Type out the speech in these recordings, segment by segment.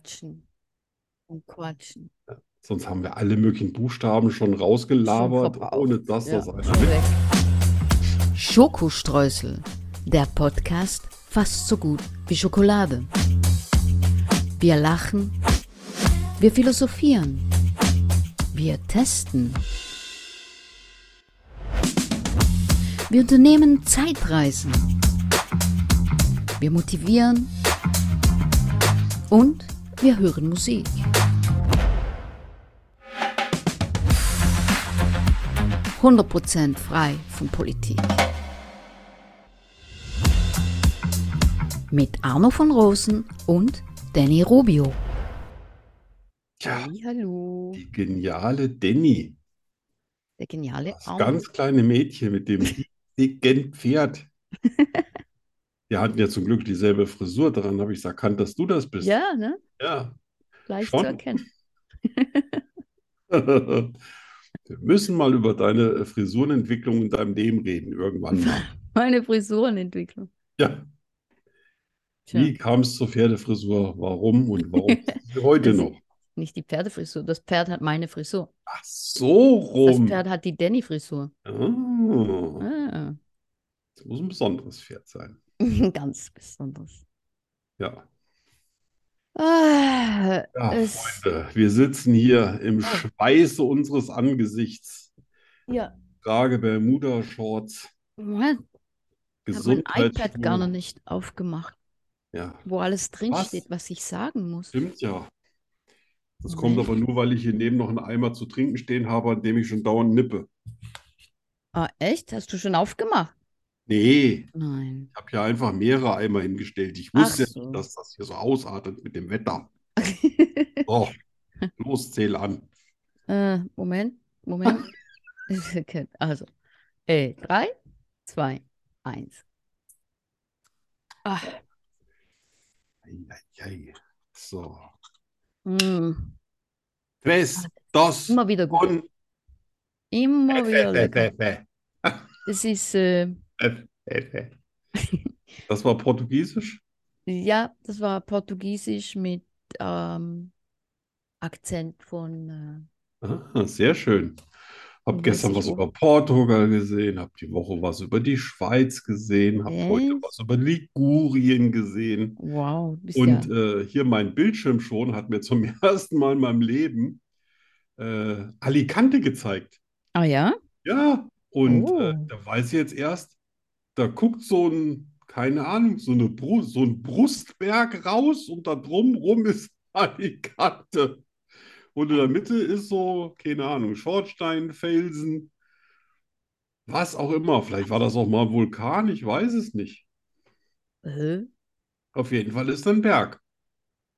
Quatschen und quatschen. Sonst haben wir alle möglichen Buchstaben schon Schon rausgelabert, verbraucht. ohne dass Ja, das einer schon. Schokostreusel, der Podcast fast so gut wie Schokolade. Wir lachen, wir philosophieren, wir testen. Wir unternehmen Zeitreisen. Wir motivieren und wir hören Musik. Prozent frei von Politik. Mit Arno von Rosen und Danny Rubio. Ja, Hallo, die geniale Danny. der geniale Das Arno. ganz kleine Mädchen mit dem dicken Pferd. Wir hatten ja zum Glück dieselbe Frisur, daran habe ich erkannt, dass du das bist. Ja, ne? Ja. Leicht zu erkennen. Wir müssen mal über deine Frisurenentwicklung in deinem Leben reden, irgendwann mal. Meine Frisurenentwicklung. Ja. Tja, Wie kam es zur Pferdefrisur? Warum und warum heute Das- noch? nicht die Pferdefrisur. Das Pferd hat meine Frisur. Ach so Das rum. Pferd hat die Danny-Frisur. Ah, Ah, das muss ein besonderes Pferd sein. ganz besonders. Ja. Ah, Ja, Freunde, wir sitzen hier im Oh. Schweiße unseres Angesichts. ja, Trage Bermuda-Shorts, Moment, ich habe mein iPad gar noch nicht aufgemacht, Ja, wo alles drin Was? was ich sagen muss. stimmt ja. Das kommt aber nur, weil ich hier neben noch einen Eimer zu trinken stehen habe, an dem ich schon dauernd nippe. Ah, echt? Hast du schon aufgemacht? Nee, Nein. ich habe hier einfach mehrere Eimer hingestellt. Ich Ach wusste ja so. dass das hier so ausartet mit dem Wetter. So, los, zähl an. Äh, Moment, Moment. Also, äh, drei, zwei, eins. Ah, Eieiei. So. mm, Tres, dos, immer wieder gut. Immer wieder lecker. Fe, Das ist, äh. Das war Portugiesisch? ja, das war Portugiesisch mit ähm, Akzent von, äh, Ah, sehr schön. Hab gestern was über Portugal gesehen, hab die Woche was über die Schweiz gesehen, hab heute Echt? was über Ligurien gesehen. wow, Und ja, äh, hier mein Bildschirm schon hat mir zum ersten Mal in meinem Leben äh, Alicante gezeigt. ah ja? Ja, und äh, Oh. da weiß ich jetzt erst, da guckt so ein, keine Ahnung, so eine Bru so ein Brustberg raus und da drumrum ist Alicante. Und in der Mitte ist so, keine Ahnung, Schornstein, Felsen, was auch immer. Vielleicht war das auch mal ein Vulkan, ich weiß es nicht. Äh? Auf jeden Fall ist da ein Berg.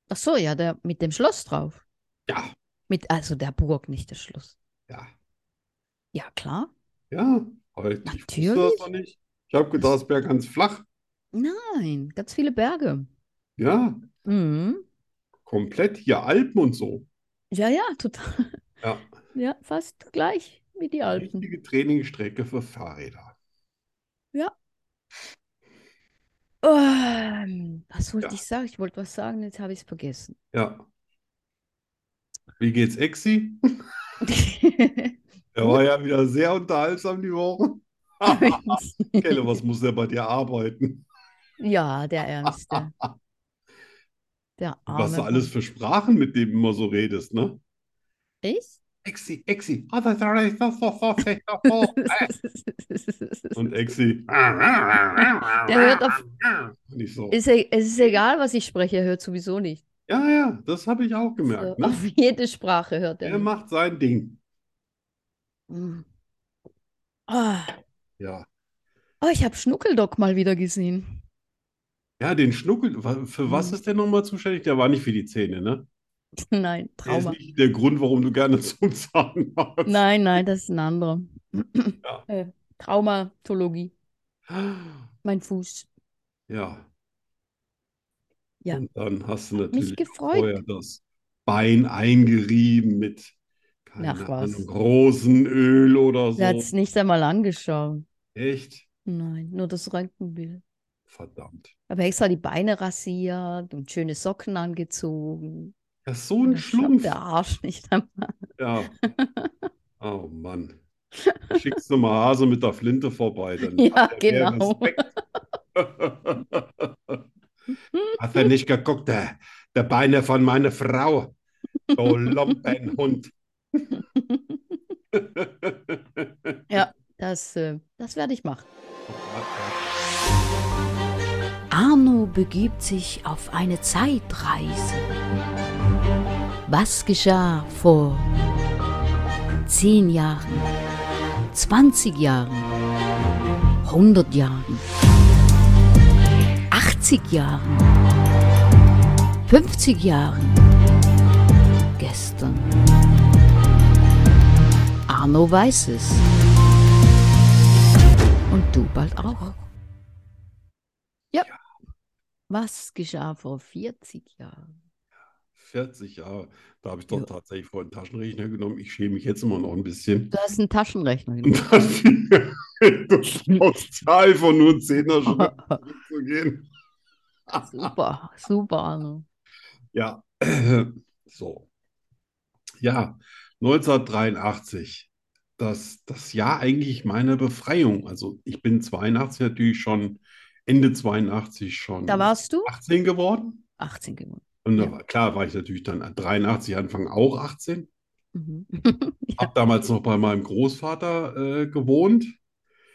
Ach so, ja, der mit dem Schloss drauf. Ja, Mit, also der Burg, nicht das Schloss. ja, Ja, klar. ja. Aber ich wusste das Natürlich. noch nicht. Ich habe gedacht, das wäre ganz flach. Nein, ganz viele Berge. Ja, Mhm. komplett hier Alpen und so. Ja, ja, total. Ja, Ja, fast gleich wie die Alpen. richtige Trainingsstrecke für Fahrräder. Ähm, was wollte Ja. ich sagen? Ich wollte was sagen, jetzt habe ich es vergessen. Ja. Wie geht's, Exi? Er war ja wieder sehr unterhaltsam die Woche. Kelle, was muss der bei dir arbeiten? Ja, der Ärmste. Der Was du arme alles für Sprachen mit dem immer so redest, ne? Ich? Exi, Exi. Ah. Und Exi. Der hört auf- Und ich so. Ist, e- es ist egal, was ich spreche, er hört sowieso nicht. Ja, ja, das habe ich auch So, gemerkt, ne? auf jede Sprache hört er Er nicht. macht sein Ding. Mm. Ja. Oh, ich habe Schnuckeldog mal wieder gesehen. Ja, den Schnuckel, für was Mhm. ist der nochmal zuständig? Der war nicht für die Zähne, ne? Nein, Der ist Trauma. nicht der Grund, warum du gerne zum Zahnarzt. Nein, nein, das ist ein anderer. Ja. Äh, Traumatologie. Mein Fuß. Ja. Ja. Und dann hast du Hat mich natürlich gefreut. vorher das Bein eingerieben mit, keine Ach. Ahnung, Rosenöl oder Der hat so. es nicht einmal angeschaut. Echt? Nein, nur das Röntgenbild. verdammt. Aber extra die Beine rasiert und schöne Socken angezogen. Ist so ein Schlumpf. der Arsch nicht einmal. Ja. Oh Mann. Schickst du mal Hase mit der Flinte vorbei, dann Ja, genau. Hat er nicht geguckt, der, der Beine von meiner Frau. Du Lumpenhund. Ja, das, äh, das werde ich machen. Arno begibt sich auf eine Zeitreise. Was geschah vor 10 Jahren, 20 Jahren, 100 Jahren, 80 Jahren, 50 Jahren, gestern? Arno weiß es. Und du bald auch. Was geschah vor 40 Jahren? 40 Jahre. Da habe ich doch Ja. tatsächlich vorhin einen Taschenrechner genommen. Ich schäme mich jetzt immer noch ein bisschen. Du hast einen Taschenrechner genommen. Das Zahl von nur 10er Schritten zurückzugehen. Super, super, Arno. Ja, so. Ja, 1983. Das, das Jahr eigentlich meiner Befreiung. Also ich bin 82 natürlich schon, Ende 82 schon Da warst du 18 geworden. 18 geworden. Und da Ja. war, klar war ich natürlich dann 83 Anfang auch 18. Mhm. Hab damals noch bei meinem Großvater äh, gewohnt.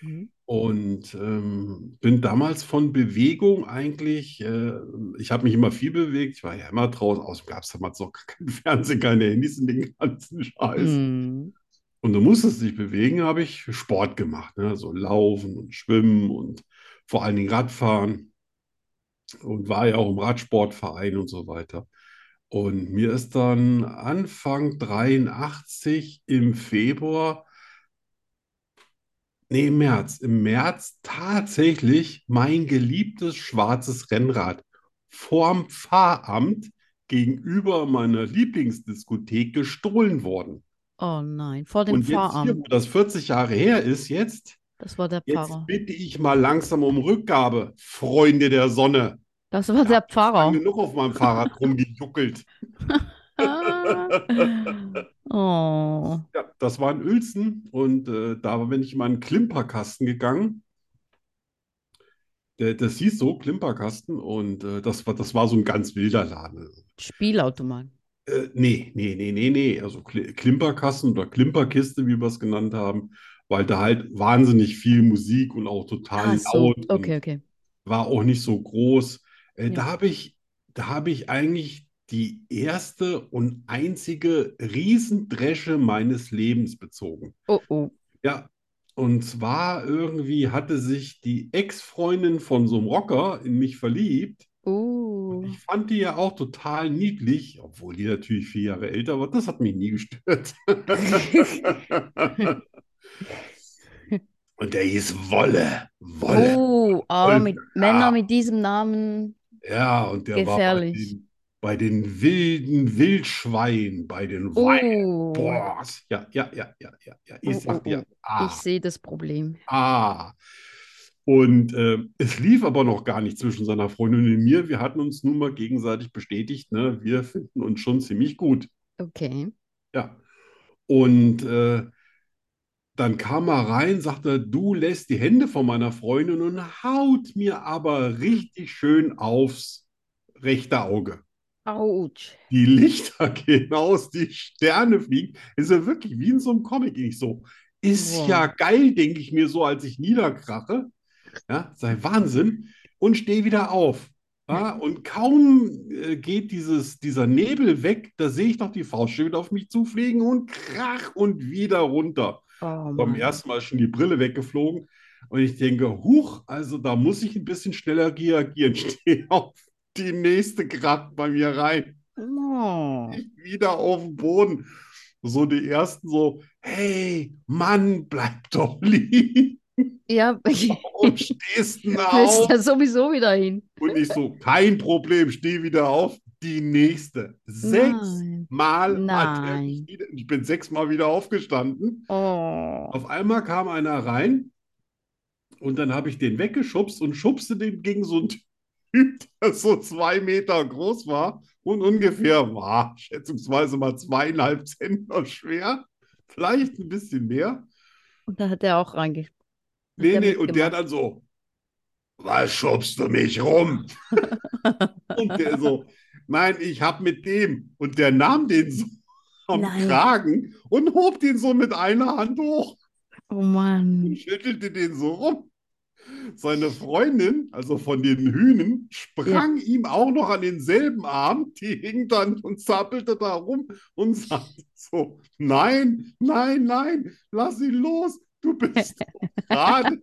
Mhm. Und ähm, bin damals von Bewegung eigentlich, äh, ich habe mich immer viel bewegt, ich war ja immer draußen, außerdem gab es damals noch kein Fernsehen, keine Handys und den ganzen Scheiß. Mhm. Und du musstest dich bewegen, habe ich Sport gemacht, ne? So Laufen und Schwimmen und vor allen Dingen Radfahren und war ja auch im Radsportverein und so weiter. Und mir ist dann Anfang 83 im Februar, nee, im März, im März tatsächlich mein geliebtes schwarzes Rennrad vorm Pfarramt gegenüber meiner Lieblingsdiskothek gestohlen worden. Oh nein, vor dem Und jetzt hier, Pfarramt. wo das 40 Jahre her ist, jetzt, Das war der jetzt Pfarrer. bitte ich mal langsam um Rückgabe, Freunde der Sonne. Das war der Lang Pfarrer. genug auf meinem Fahrrad rumgejuckelt. Oh. Ja, das war in Uelzen und äh, da bin ich in meinen Klimperkasten gegangen. Der, das hieß so, Klimperkasten, und äh, das war, das war so ein ganz wilder Laden. Spielautomat. Äh, nee, nee, nee, nee, nee. Also Kli- Klimperkasten oder Klimperkiste, wie wir es genannt haben, weil da halt wahnsinnig viel Musik und auch total Ah, so. laut Okay, okay. war auch nicht so groß. Äh, Ja. da habe ich, da habe ich eigentlich die erste und einzige Riesendresche meines Lebens bezogen. Oh, oh. Ja, und zwar irgendwie hatte sich die Ex-Freundin von so einem Rocker in mich verliebt. Uh. Ich fand die ja auch total niedlich, obwohl die natürlich vier Jahre älter war. Das hat mich nie gestört. Und der hieß Wolle. Wolle. Oh, aber Wolle. mit Ja. Männern mit diesem Namen. Ja, und der war bei Gefährlich. den, bei den wilden Wildschweinen, bei den Oh. Wild Boars. Ja, ja, ja, ja, ja, ja. Ich Oh, oh, dir, Ich ah, sehe das Problem. ah. Und äh, es lief aber noch gar nicht zwischen seiner Freundin und mir. Wir hatten uns nun mal gegenseitig bestätigt, ne, wir finden uns schon ziemlich gut. Okay. Ja. Und äh, dann kam er rein, sagte, du lässt die Hände von meiner Freundin und haut mir aber richtig schön aufs rechte Auge. Autsch. Die Lichter gehen aus, die Sterne fliegen. Ist ja wirklich wie in so einem Comic. Ich so, ist Wow. ja geil, denke ich mir so, als ich niederkrache. Ja, sei Wahnsinn. Und stehe wieder auf. Ja, und kaum äh, geht dieses, dieser Nebel weg, da sehe ich doch die Faustschilde auf mich zufliegen und krach und wieder runter. Oh Beim ersten Mal schon die Brille weggeflogen. Und ich denke, huch, also da muss ich ein bisschen schneller reagieren. Stehe auf die nächste gerade bei mir rein. Oh. Wieder auf dem Boden. So die ersten so, hey, Mann, bleib doch liegen. Ja, Warum stehst du willst auf? ja sowieso wieder hin. Und ich so, kein Problem, steh wieder auf. Die nächste. Sechs Nein. Mal hat er ich bin sechsmal wieder aufgestanden. Oh. Auf einmal kam einer rein Und dann habe ich den weggeschubst und schubste den gegen so einen Typ, der so zwei Meter groß war und ungefähr war, schätzungsweise mal zweieinhalb Zentner schwer. Vielleicht ein bisschen mehr. Und da hat er auch reinge. Nee, nee, und der dann so, was schubst du mich rum? Und der so, nein, ich hab mit dem. Und der nahm den so am Nein. Kragen und hob den so mit einer Hand hoch Oh und Mann. schüttelte den so rum. Seine Freundin, also von den Hühnen, sprang ihm auch noch an denselben Arm. Die hing dann und zappelte da rum und sagte so: Nein, nein, nein, lass ihn los. Du bist gerade,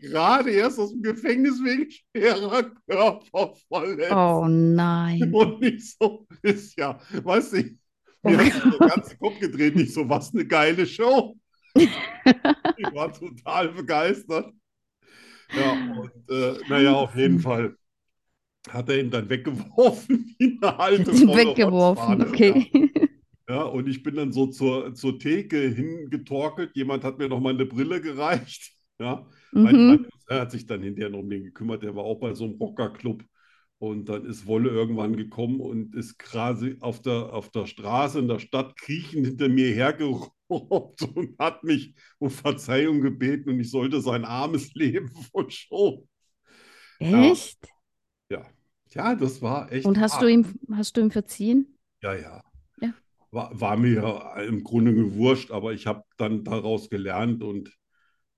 gerade erst aus dem Gefängnis wegen schwerer Körperverletzung. Oh nein. Und nicht so, ist ja, weißt du, mir hat sich der ganze Kopf gedreht, nicht so, was eine geile Show. Ich war total begeistert. Ja, und äh, naja, auf jeden Fall hat er ihn dann weggeworfen, wie eine alte Weggeworfen, Rotzfahne. okay. Ja, ja, und ich bin dann so zur, zur Theke hingetorkelt. Jemand hat mir noch mal eine Brille gereicht. Ja, mein, Mhm. mein Cousin hat sich dann hinterher noch um den gekümmert. Der war auch bei so einem Rockerclub. Und dann ist Wolle irgendwann gekommen und ist quasi auf der, auf der Straße in der Stadt kriechend hinter mir hergerobbt und hat mich um Verzeihung gebeten und ich sollte sein armes Leben verschonen. Echt? Ja, ja, das war echt Und hast hart. du ihm, hast du ihm verziehen? Ja, ja. Ja. War, war mir ja im Grunde gewurscht, aber ich habe dann daraus gelernt und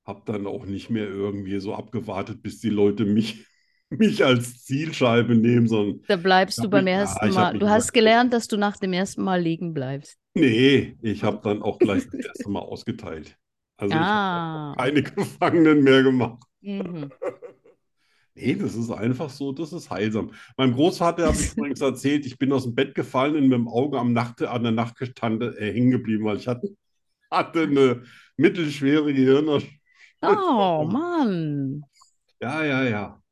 habe dann auch nicht mehr irgendwie so abgewartet, bis die Leute mich, mich als Zielscheibe nehmen, sondern Da bleibst Ich du beim mich- ja, ersten ich hab Mal. Du hast gelernt, dass du nach dem ersten Mal liegen bleibst. nee, ich habe dann auch gleich das erste Mal ausgeteilt. Also ich habe Ah. keine Gefangenen mehr gemacht. Mhm. Nee, das ist einfach so, das ist heilsam. Meinem Großvater habe ich übrigens erzählt, ich bin aus dem Bett gefallen und mit dem Auge am Nacht, an der Nachttischkante äh, hängen geblieben, weil ich hatte, hatte eine mittelschwere Gehirnerschütterung. Oh Mann. Ja, ja, ja.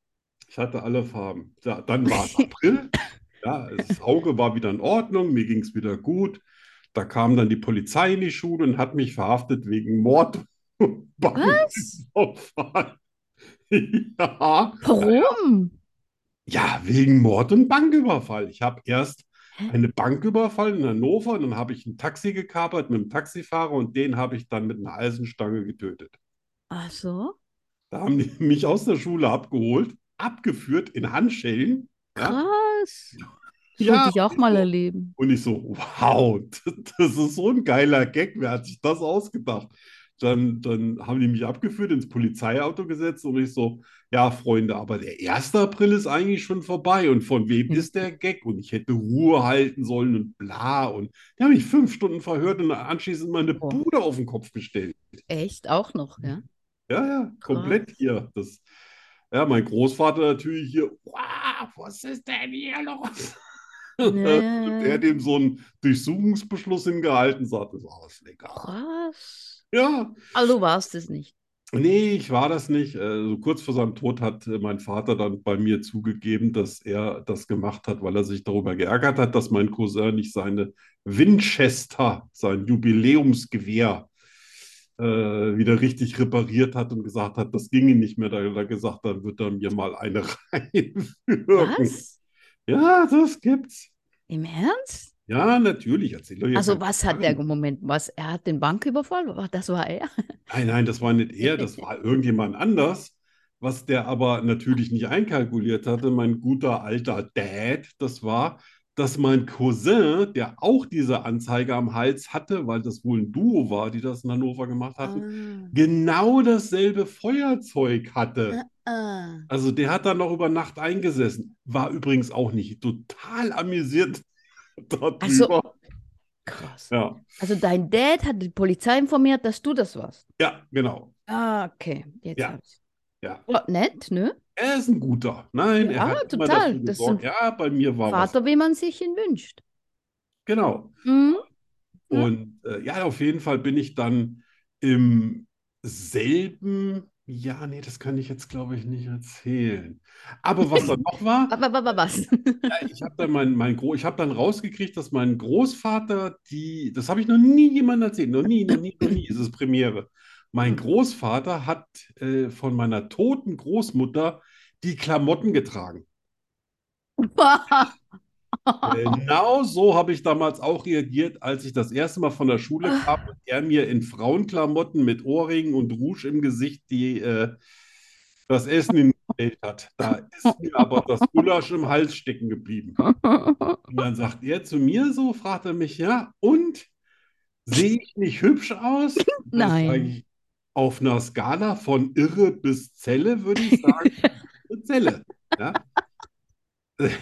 Ich hatte alle Farben. Ja, dann war es April. Ja, das Auge war wieder in Ordnung, mir ging es wieder gut. Da kam dann die Polizei in die Schule und hat mich verhaftet wegen Mord Was? Banküberfall. Ja, Warum? ja, wegen Mord und Banküberfall. Ich habe erst eine Bank überfallen in Hannover und dann habe ich ein Taxi gekapert mit einem Taxifahrer und den habe ich dann mit einer Eisenstange getötet. Ach so? Da haben die mich aus der Schule abgeholt, abgeführt in Handschellen. Ja, Krass. Das Ja, ich auch mal erleben. und ich so, wow, das ist so ein geiler Gag, wer hat sich das ausgedacht? Dann, dann haben die mich abgeführt, ins Polizeiauto gesetzt und ich so, ja, Freunde, aber der 1. April ist eigentlich schon vorbei und von wem Hm. ist der Gag? Und ich hätte Ruhe halten sollen und bla. Und die haben mich fünf Stunden verhört und anschließend meine. Bude auf den Kopf gestellt. Echt? Auch noch, ja? Ja, ja, komplett hier. Das, ja, mein Großvater natürlich hier, wow, was ist denn hier los? Nee. Der dem so einen Durchsuchungsbeschluss hingehalten sagt, das ist alles legal. Krass. Ja, Also du warst es nicht. nee, ich war das nicht. Äh, So kurz vor seinem Tod hat mein Vater dann bei mir zugegeben, dass er das gemacht hat, weil er sich darüber geärgert hat, dass mein Cousin nicht seine Winchester, sein Jubiläumsgewehr, äh, wieder richtig repariert hat und gesagt hat, das ginge nicht mehr. Da hat er gesagt, dann wird er mir mal eine reinwirken. Was? Ja, das gibt's. Im Ernst? Ja, natürlich. Erzähl doch jetzt Also was hat der. Moment, was, er hat den Banküberfall? Das war er? Nein, nein, das war nicht er, das war irgendjemand anders. Was der aber natürlich nicht einkalkuliert hatte, mein guter alter Dad, das war, dass mein Cousin, der auch diese Anzeige am Hals hatte, weil das wohl ein Duo war, die das in Hannover gemacht hatten, genau dasselbe Feuerzeug hatte. Ah. Also der hat dann noch über Nacht eingesessen. War übrigens auch nicht total amüsiert darüber. Also- Krass. Ja, Also dein Dad hat die Polizei informiert, dass du das warst. ja, genau. Ah, okay. Jetzt Ja. Ja. Oh, nett, ne? Er ist ein guter. Nein, er Ja, hat immer total. Das gesorgt. sind Ja, bei mir war was. Vater, wie man sich ihn wünscht. Genau. Mhm. Und äh, ja, auf jeden Fall bin ich dann im selben, ja, nee, das kann ich jetzt, glaube ich, nicht erzählen. Aber was dann noch war, Wa- wa- wa- wa- Was? ja, ich habe dann mein, mein Gro ich habe dann rausgekriegt, dass mein Großvater die, das habe ich noch nie jemandem erzählt, noch nie, noch nie, noch nie, es ist Premiere. Mein Großvater hat äh, von meiner toten Großmutter die Klamotten getragen. Genau so habe ich damals auch reagiert, als ich das erste Mal von der Schule kam und er mir in Frauenklamotten mit Ohrringen und Rouge im Gesicht die, äh, das Essen hingestellt hat. Da ist mir aber das Gulasch im Hals stecken geblieben. Und dann sagt er zu mir so, fragt er mich, ja, und sehe ich nicht hübsch aus? Nein. auf einer Skala von Irre bis Zelle würde ich sagen, Zelle. Ja?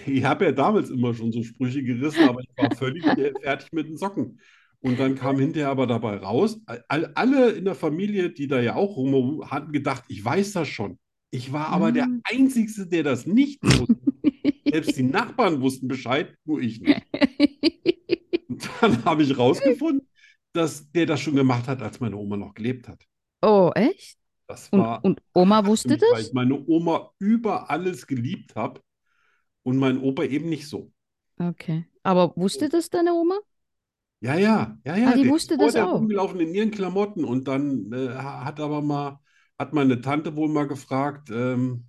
Ich habe ja damals immer schon so Sprüche gerissen, aber ich war völlig fertig mit den Socken. Und dann kam hinterher aber dabei raus, all, alle in der Familie, die da ja auch rum hatten gedacht, ich weiß das schon. Ich war aber der Mhm. Einzige, der das nicht wusste. Selbst die Nachbarn wussten Bescheid, nur ich nicht. Und dann habe ich rausgefunden, dass der das schon gemacht hat, als meine Oma noch gelebt hat. Oh, echt? Das Und, war und Oma für wusste mich, weil das? ich meine Oma über alles geliebt habe und mein Opa eben nicht so. Okay. Aber wusste das deine Oma? Ja, ja, ja, ja. Ah, die der wusste das auch. rumgelaufen in ihren Klamotten und dann äh, hat aber mal, hat meine Tante wohl mal gefragt, ähm,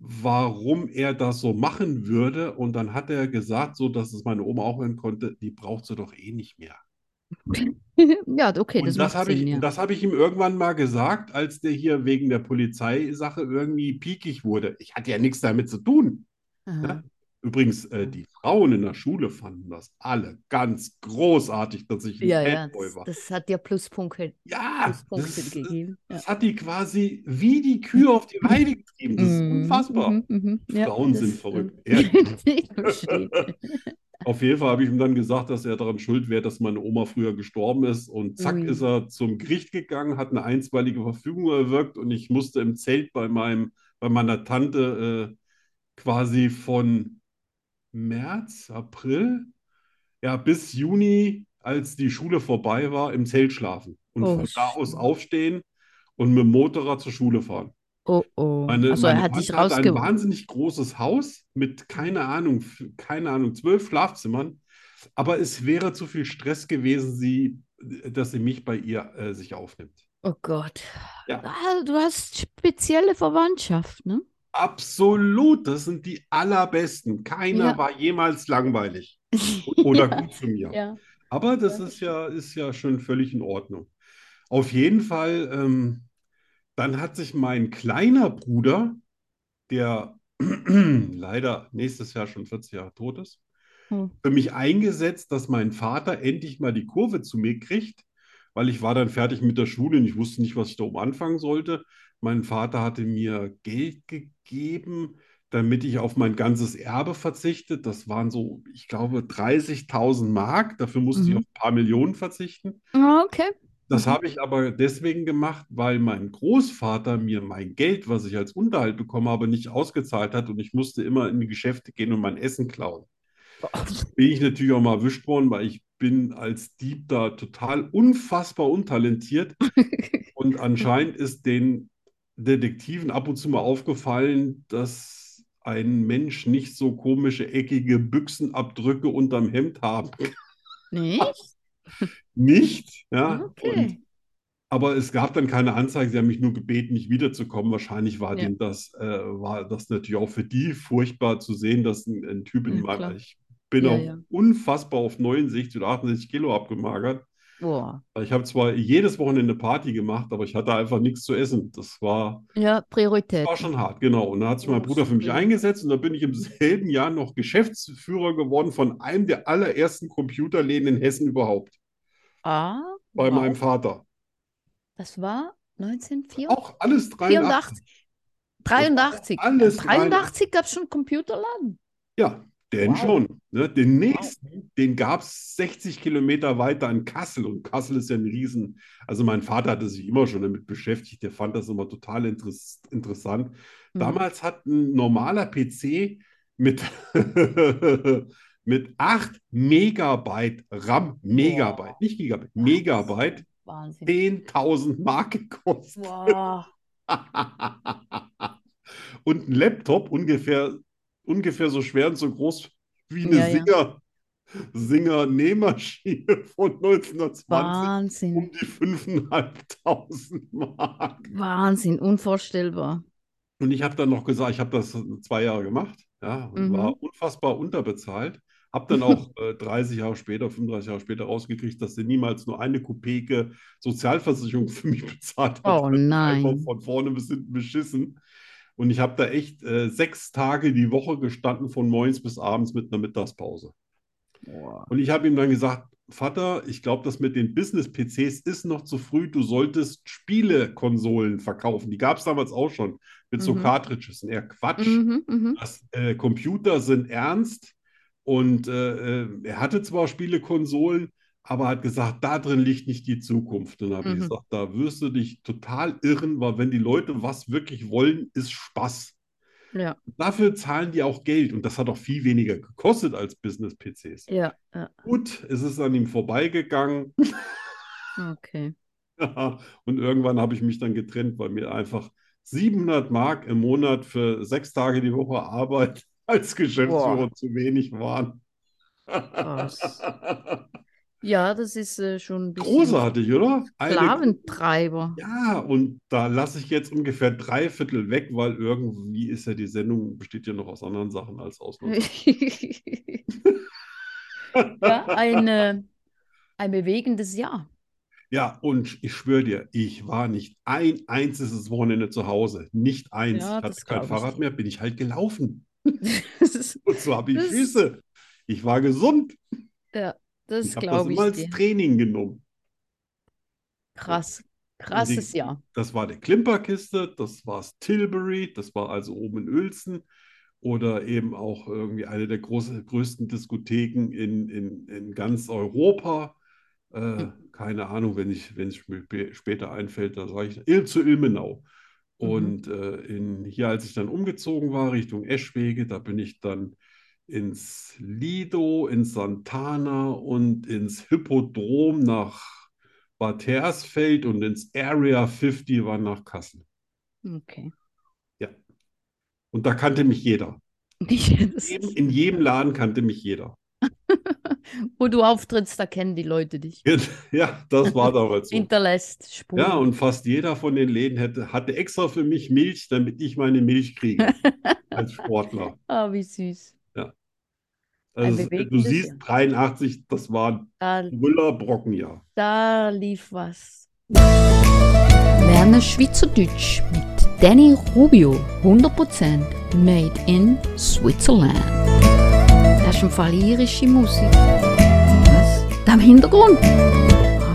warum er das so machen würde. Und dann hat er gesagt, so dass es meine Oma auch hören konnte, die braucht sie doch eh nicht mehr. Ja, okay, Und das das macht habe ich, ja. das habe ich ihm irgendwann mal gesagt, als der hier wegen der Polizeisache irgendwie piekig wurde. Ich hatte ja nichts damit zu tun. Ne? Übrigens, äh, die Frauen in der Schule fanden das alle ganz großartig, dass ich ein Ja, ja, Bad Boy das, war. das hat dir Pluspunkte, Ja, Pluspunkte das, gegeben. Ja. das hat die quasi wie die Kühe auf die Weide getrieben. Das ist Mhm, unfassbar. mhm, mhm. Ja, Frauen das, sind äh, verrückt. Verstehe. Auf jeden Fall habe ich ihm dann gesagt, dass er daran schuld wäre, dass meine Oma früher gestorben ist. Und zack Ui. ist er zum Gericht gegangen, hat eine einstweilige Verfügung erwirkt und ich musste im Zelt bei meinem, bei meiner Tante äh, quasi von März, April, ja, bis Juni, als die Schule vorbei war, im Zelt schlafen und Oh, von da aus aufstehen und mit dem Motorrad zur Schule fahren. Oh, oh. Meine, Also er meine hat dich hatte ein wahnsinnig großes Haus mit, keine Ahnung, keine Ahnung, zwölf Schlafzimmern. Aber es wäre zu viel Stress gewesen, sie, dass sie mich bei ihr äh, sich aufnimmt. Oh Gott. Ja. Ah, du hast spezielle Verwandtschaft, ne? Absolut, das sind die allerbesten. Keiner Ja. war jemals langweilig oder gut zu mir. Ja. Aber das Ja, ist ja, ist ja schon völlig in Ordnung. Auf jeden Fall, ähm, dann hat sich mein kleiner Bruder, der leider nächstes Jahr schon 40 Jahre tot ist, Hm. für mich eingesetzt, dass mein Vater endlich mal die Kurve zu mir kriegt, weil ich war dann fertig mit der Schule und ich wusste nicht, was ich da oben anfangen sollte. Mein Vater hatte mir Geld gegeben, damit ich auf mein ganzes Erbe verzichte. Das waren so, ich glaube, 30.000 Mark. Dafür musste ich Mhm. auf ein paar Millionen verzichten. Ah, Okay. Das Mhm. habe ich aber deswegen gemacht, weil mein Großvater mir mein Geld, was ich als Unterhalt bekommen habe, nicht ausgezahlt hat und ich musste immer in die Geschäfte gehen und mein Essen klauen. Bin ich natürlich auch mal erwischt worden, weil ich bin als Dieb da total unfassbar untalentiert und anscheinend ist den Detektiven ab und zu mal aufgefallen, dass ein Mensch nicht so komische, eckige Büchsenabdrücke unterm Hemd haben kann. Nicht? Nicht, ja. Und Okay. Aber es gab dann keine Anzeige, sie haben mich nur gebeten, nicht wiederzukommen. Wahrscheinlich war Ja. das, äh, war das natürlich auch für die furchtbar zu sehen, dass ein, ein Typ in Ja, meinem, ich bin Ja, auch unfassbar auf 69 oder 68 Kilo abgemagert. Boah. Ich habe zwar jedes Wochenende Party gemacht, aber ich hatte einfach nichts zu essen. Das war, Ja, Priorität. war schon hart, genau. Und da hat sich mein Bruder für mich eingesetzt und da bin ich im selben Jahr noch Geschäftsführer geworden von einem der allerersten Computerläden in Hessen überhaupt, Ah, bei wow. meinem Vater. Das war 1984? Auch alles 83. 83. Alles 83 gab es schon Computerladen. Ja, den Wow. schon. Ne? Den nächsten, den gab es 60 Kilometer weiter in Kassel. Und Kassel ist ja ein Riesen. Also mein Vater hatte sich immer schon damit beschäftigt. Der fand das immer total interess interessant. Mhm. Damals hat ein normaler PC mit, mit 8 Megabyte RAM, Megabyte, nicht Gigabyte, Megabyte, Wahnsinn. 10.000 Mark gekostet. Wow. Und ein Laptop ungefähr, ungefähr so schwer und so groß wie eine Ja, ja. Singer, Singer Nähmaschine von 1920 um Wahnsinn. die 5.500 Mark. Wahnsinn, unvorstellbar. Und ich habe dann noch gesagt, ich habe das zwei Jahre gemacht, ja, und Mhm. war unfassbar unterbezahlt. Habe dann auch äh, 30 Jahre später, 35 Jahre später rausgekriegt, dass sie niemals nur eine Kopeke Sozialversicherung für mich bezahlt hat. Oh Einfach nein. von vorne bis hinten beschissen. Und ich habe da echt äh, sechs Tage die Woche gestanden, von morgens bis abends mit einer Mittagspause. Boah. Und ich habe ihm dann gesagt, Vater, ich glaube, das mit den Business-PCs ist noch zu früh. Du solltest Spielekonsolen verkaufen. Die gab es damals auch schon mit so Mhm. Cartridges. Und er, Quatsch, Mhm, mhm. das, äh, Computer sind ernst. Und äh, äh, er hatte zwar Spielekonsolen, aber hat gesagt, da drin liegt nicht die Zukunft. Und dann habe ich Mhm. gesagt, da wirst du dich total irren, weil wenn die Leute was wirklich wollen, ist Spaß. Ja, Dafür zahlen die auch Geld und das hat auch viel weniger gekostet als Business-PCs. ja, ja. Gut, es ist an ihm vorbeigegangen Okay. und irgendwann habe ich mich dann getrennt, weil mir einfach 700 Mark im Monat für sechs Tage die Woche Arbeit als Geschäftsführer Boah. zu wenig waren. Krass. Ja, das ist äh, schon ein bisschen Großartig, oder? Eine, Sklaventreiber. ja, und da lasse ich jetzt ungefähr drei Viertel weg, weil irgendwie ist ja die Sendung, besteht ja noch aus anderen Sachen als aus Ja, ein, äh, ein bewegendes Jahr. Ja, und ich schwöre dir, ich war nicht ein einziges Wochenende zu Hause. Nicht eins. Ja, Ich hatte kein ich Fahrrad dir. mehr, bin ich halt gelaufen. Und so habe ich Füße. Ich war gesund. ja, das Ich habe das glaube immer ich als. Training genommen. Krass. Und die- Krasses Jahr. Das war der Klimperkiste, das war Tilbury, das war also oben in Uelzen oder eben auch irgendwie eine der großen, größten Diskotheken in, in, in ganz Europa. Äh, Hm. keine Ahnung, wenn ich, wenn es mir sp- später einfällt, da sage ich Il zu Ilmenau. Mhm. Und äh, in, hier, als ich dann umgezogen war Richtung Eschwege, da bin ich dann ins Lido, in Santana und ins Hippodrom nach Bad Hersfeld und ins Area 50 war nach Kassel. Okay. Und da kannte mich jeder. Eben, ist, in jedem Laden kannte mich jeder. wo du auftrittst, da kennen die Leute dich. Ja, das war damals so. Hinterlässt Spuren. Ja, und fast jeder von den Läden hätte, hatte extra für mich Milch, damit ich meine Milch kriege als Sportler. Ah, wie süß. Also, du siehst, Jahr. 83, das war Da, ein Brüller-Brockenjahr. da lief was. Lerne Schweizerdeutsch mit Danny Rubio. 100% made in Switzerland. Das ist im Fall irische Musik. Was? Da im Hintergrund? Ah,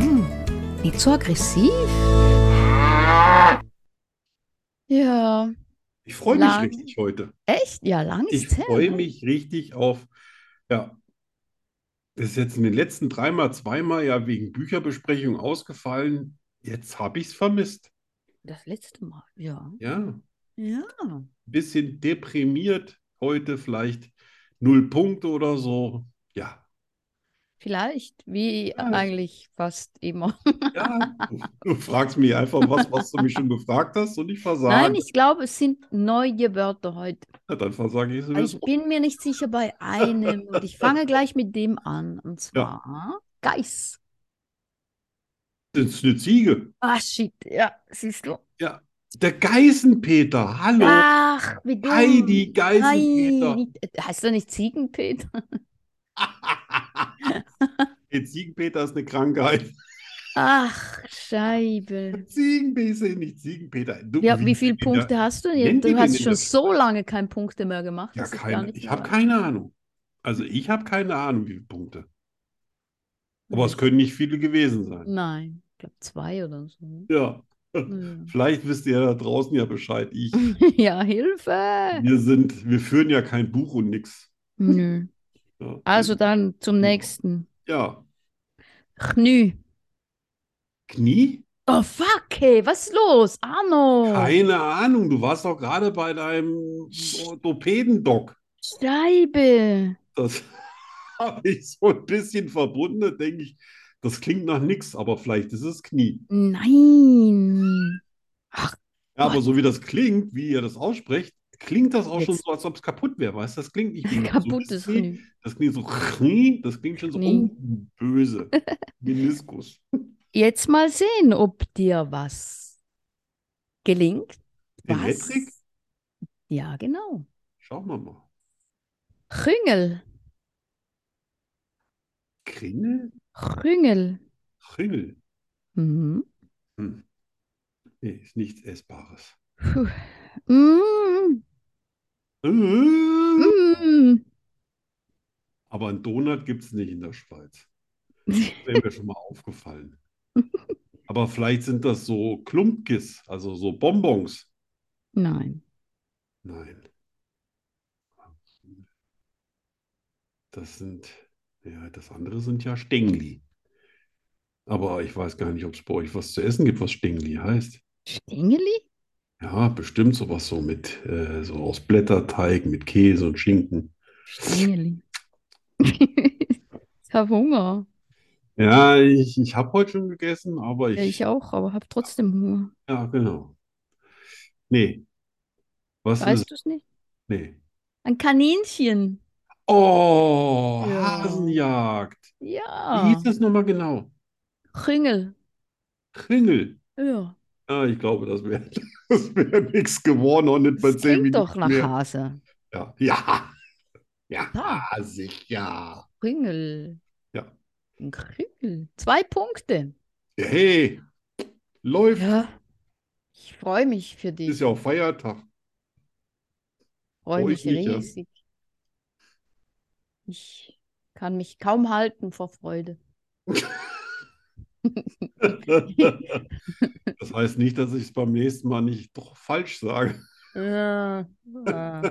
nicht so aggressiv. Ja, Ich freue mich richtig heute. echt? Ja, lang Ich ist her. freue ne? mich richtig auf, ja, das ist jetzt in den letzten dreimal, zweimal ja wegen Bücherbesprechung ausgefallen. Jetzt habe ich es vermisst. Das letzte Mal, ja. Ja, Ja. bisschen deprimiert heute, vielleicht null Punkte oder so. Ja, Vielleicht, wie Ja. eigentlich fast immer. ja, du, du fragst mich einfach was, was du mich schon gefragt hast und ich versage. Nein, ich glaube, es sind neue Wörter heute. Ja, dann versage ich Aber ich sowieso. bin mir nicht sicher bei einem und ich fange gleich mit dem an. Und zwar Geiß. Das ist eine Ziege. Ah, shit. Ja, siehst du? Ja, der Geißenpeter. Hallo. Ach, wie dumm. Heidi Geißenpeter. Nein, nicht, heißt er nicht Ziegenpeter? Ziegenpeter ist eine Krankheit. Ach, Scheibe. Ziegenbisse, nicht Ziegenpeter. Du, Ja, wie wie viele Punkte hast du? Du hast schon so lange keine Punkte mehr gemacht. Ja, keine, ich habe keine Ahnung. Also ich habe keine Ahnung, wie viele Punkte. Aber es können nicht viele gewesen sein. Nein, ich glaube zwei oder so. Ja, Ja. vielleicht wisst ihr da draußen ja Bescheid. Ich, Ja, Hilfe. wir sind, wir führen ja kein Buch und nix. Nö. Ja, Also dann zum Ja. nächsten. Ja. Chnü. Knie? Oh fuck, hey, was ist los? Arno. Keine Ahnung. Du warst doch gerade bei deinem Orthopäden-Doc. Scheibe. Das habe ich so ein bisschen verbunden. Denke ich, das klingt nach nix, aber vielleicht ist es Knie. Nein. Ja, aber so wie das klingt, wie ihr das aussprecht, klingt das auch schon Jetzt. so, als ob es kaputt wäre, weißt du? Das klingt nicht wie ein Kaputtes Knie. Knie. Das klingt so, das klingt schon so oh, böse. Meniskus. Jetzt mal sehen, ob dir was gelingt. Was? Ja, genau. Schauen wir mal. Chüngel. Kringel? Chüngel. Kringel. Mhm. Hm. Nee, ist nichts Essbares. Puh. Mm, mm. Aber einen Donut gibt es nicht in der Schweiz. Das wäre mir schon mal aufgefallen. Aber vielleicht sind das so Klumpkis, also so Bonbons. Nein. Nein. Das sind, ja, das andere sind ja Stengli. Aber ich weiß gar nicht, ob es bei euch was zu essen gibt, was Stengli heißt. Stengeli? Ja, bestimmt sowas so mit, äh, so aus Blätterteig mit Käse und Schinken. Ich habe Hunger. Ja, ich, ich habe heute schon gegessen, aber Ja, ich, ich auch, aber habe trotzdem Hunger. ja, genau. Nee, was Weißt du es nicht? nee. Ein Kaninchen. Oh, Ja. Hasenjagd. Wie Ja. hieß das nochmal genau? Chüngel. Kringel. Ja. Ja, ich glaube, das wäre das wär nichts geworden und nicht bei Das zehn klingt doch Minuten nach mehr. Hase. Ja, ja, ja, Ah. sicher. Chüngel. Ja. Chüngel. Zwei Punkte. Hey, läuft. Ja. Ich freue mich für Ist dich. ja auch Feiertag. Freue freu mich ich mich, ja. riesig. Ich kann mich kaum halten vor Freude. Das heißt nicht, dass ich es beim nächsten Mal nicht doch falsch sage. Ja, ja.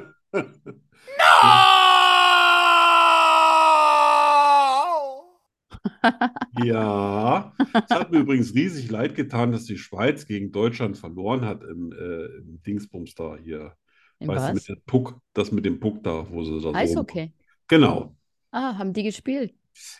Ja, es hat mir übrigens riesig leid getan, dass die Schweiz gegen Deutschland verloren hat im, äh, im Dingsbums da hier. Im Weißt du, was? mit dem Puck, das mit dem Puck da, wo sie da so. Eishockey. Genau. Ah, haben die gespielt?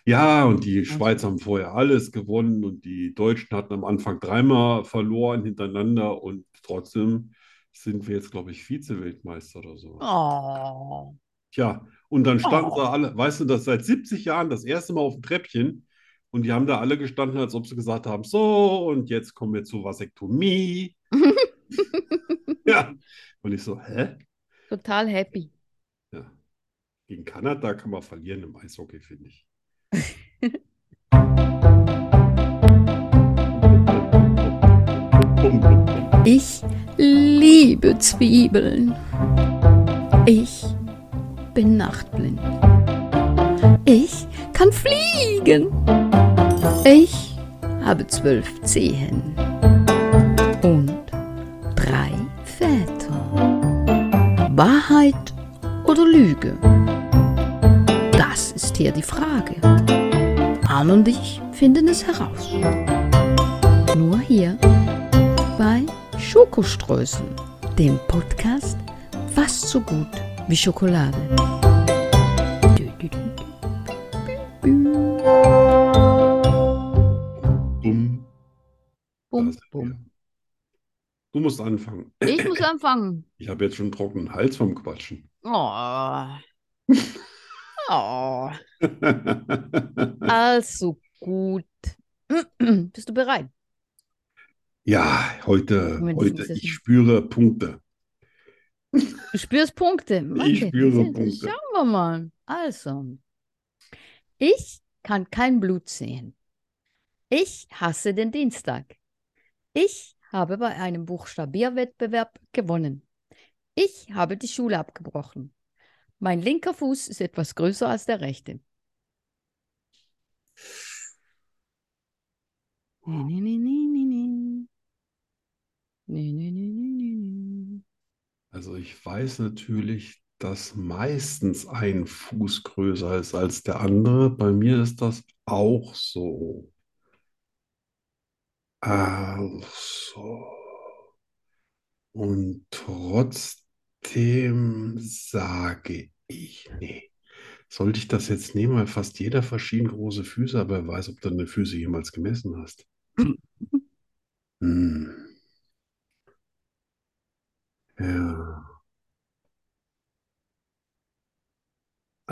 Ja, und die. Schweizer haben vorher alles gewonnen und die Deutschen hatten am Anfang dreimal verloren hintereinander und trotzdem sind wir jetzt, glaube ich, Vize-Weltmeister oder so. Oh. Tja, und dann standen Oh. sie alle, weißt du, das seit 70 Jahren das erste Mal auf dem Treppchen und die haben da alle gestanden, als ob sie gesagt haben, so, und jetzt kommen wir zur Vasektomie. Ja, und ich so, hä? Total happy. Ja. Gegen Kanada kann man verlieren im Eishockey, finde ich. Ich liebe Zwiebeln. Ich bin nachtblind. Ich kann fliegen. Ich habe zwölf Zehen und drei Väter. Wahrheit oder Lüge? Das ist hier die Frage. Arne und ich finden es heraus. Schokoströßen, dem Podcast fast so gut wie Schokolade. Bum, bum. Du musst anfangen. Ich muss anfangen. Ich habe jetzt schon einen trockenen Hals vom Quatschen. Oh. Oh. Also gut. Bist du bereit? Ja, heute, heute, ich spüre Punkte. Du spürst Punkte. Ich spüre Punkte. Schauen wir mal. Also, ich kann kein Blut sehen. Ich hasse den Dienstag. Ich habe bei einem Buchstabierwettbewerb gewonnen. Ich habe die Schule abgebrochen. Mein linker Fuß ist etwas größer als der rechte. Nee, nee, nee, nee, nee, nee. Nee, nee, nee, nee, nee, nee. Also ich weiß natürlich, dass meistens ein Fuß größer ist als der andere. Bei mir ist das auch so. Also. Und trotzdem sage ich, nee. Sollte ich das jetzt nehmen, weil fast jeder verschieden große Füße, aber wer weiß, ob du deine Füße jemals gemessen hast. Hm.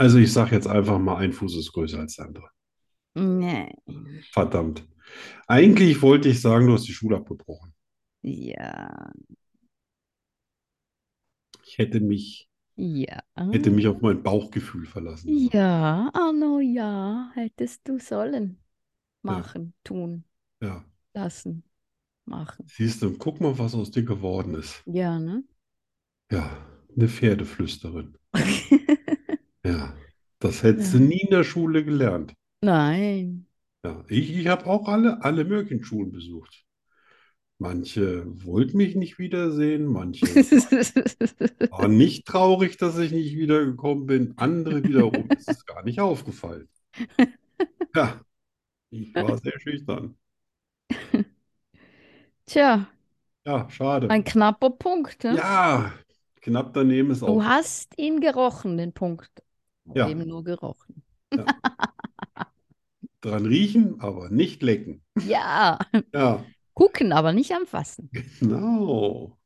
Also ich sage jetzt einfach mal, ein Fuß ist größer als der andere. Nee. Verdammt. Eigentlich wollte ich sagen, du hast die Schule abgebrochen. Ja. Ich hätte mich, Ja. hätte mich auf mein Bauchgefühl verlassen. Ja, Arno, ja, hättest du sollen. Machen, tun, Ja. lassen, machen. Siehst du, guck mal, was aus dir geworden ist. Ja, ne? Ja, eine Pferdeflüsterin. Ja, das hättest du Ja. nie in der Schule gelernt. Nein. Ja, ich, ich habe auch alle, alle möglichen Schulen besucht. Manche wollten mich nicht wiedersehen, manche waren nicht traurig, dass ich nicht wiedergekommen bin. Andere wiederum ist es gar nicht aufgefallen. Ja, ich war sehr schüchtern. Tja, Ja, schade. ein knapper Punkt, ne? Ja, knapp daneben ist Du auch. hast ihn gerochen, den Punkt. Ja. Eben nur gerochen. Dran riechen, aber nicht lecken. Ja, Ja, gucken, aber nicht anfassen. genau.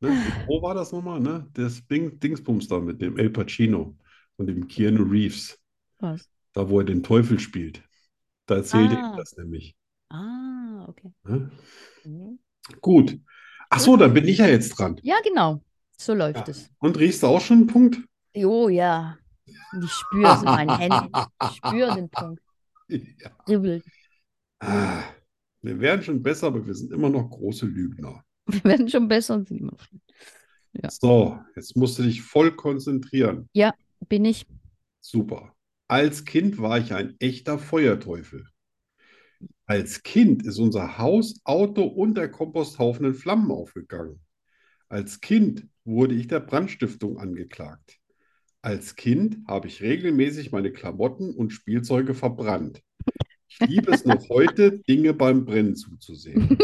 Ne, wo war das nochmal, ne? Das Ding, Dingsbums da mit dem El Pacino und dem Keanu Reeves. Was? Da, wo er den Teufel spielt. Da erzählt er Ah. das nämlich. Ah, okay. Ne? Mhm. Gut. Ach so, dann bin ich ja jetzt dran. Ja, genau. So läuft Ja. es. Und riechst du auch schon einen Punkt? Jo, ja. Und ich spüre es in meinen Händen. Ich spüre den Punkt. Ja. Dribbelt. Ah, wir werden schon besser, aber wir sind immer noch große Lügner. Wir werden schon besser und sind immer noch. Ja. So, jetzt musst du dich voll konzentrieren. Bin ich? Super. Als Kind war ich ein echter Feuerteufel. Als Kind ist unser Haus, Auto und der Komposthaufen in Flammen aufgegangen. Als Kind wurde ich der Brandstiftung angeklagt. Als Kind habe ich regelmäßig meine Klamotten und Spielzeuge verbrannt. Ich liebe es noch heute, Dinge beim Brennen zuzusehen.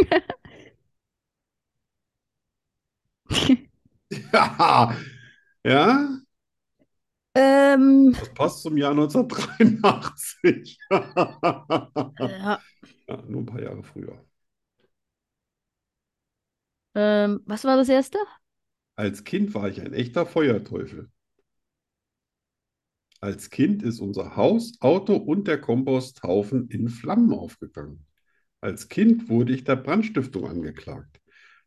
Ja, ja, Ähm, das passt zum Jahr 1983. ja, Ja, nur ein paar Jahre früher. ähm, was war das erste? Als Kind war ich ein echter Feuerteufel. Als Kind ist unser Haus, Auto und der Komposthaufen in Flammen aufgegangen. Als Kind wurde ich der Brandstiftung angeklagt.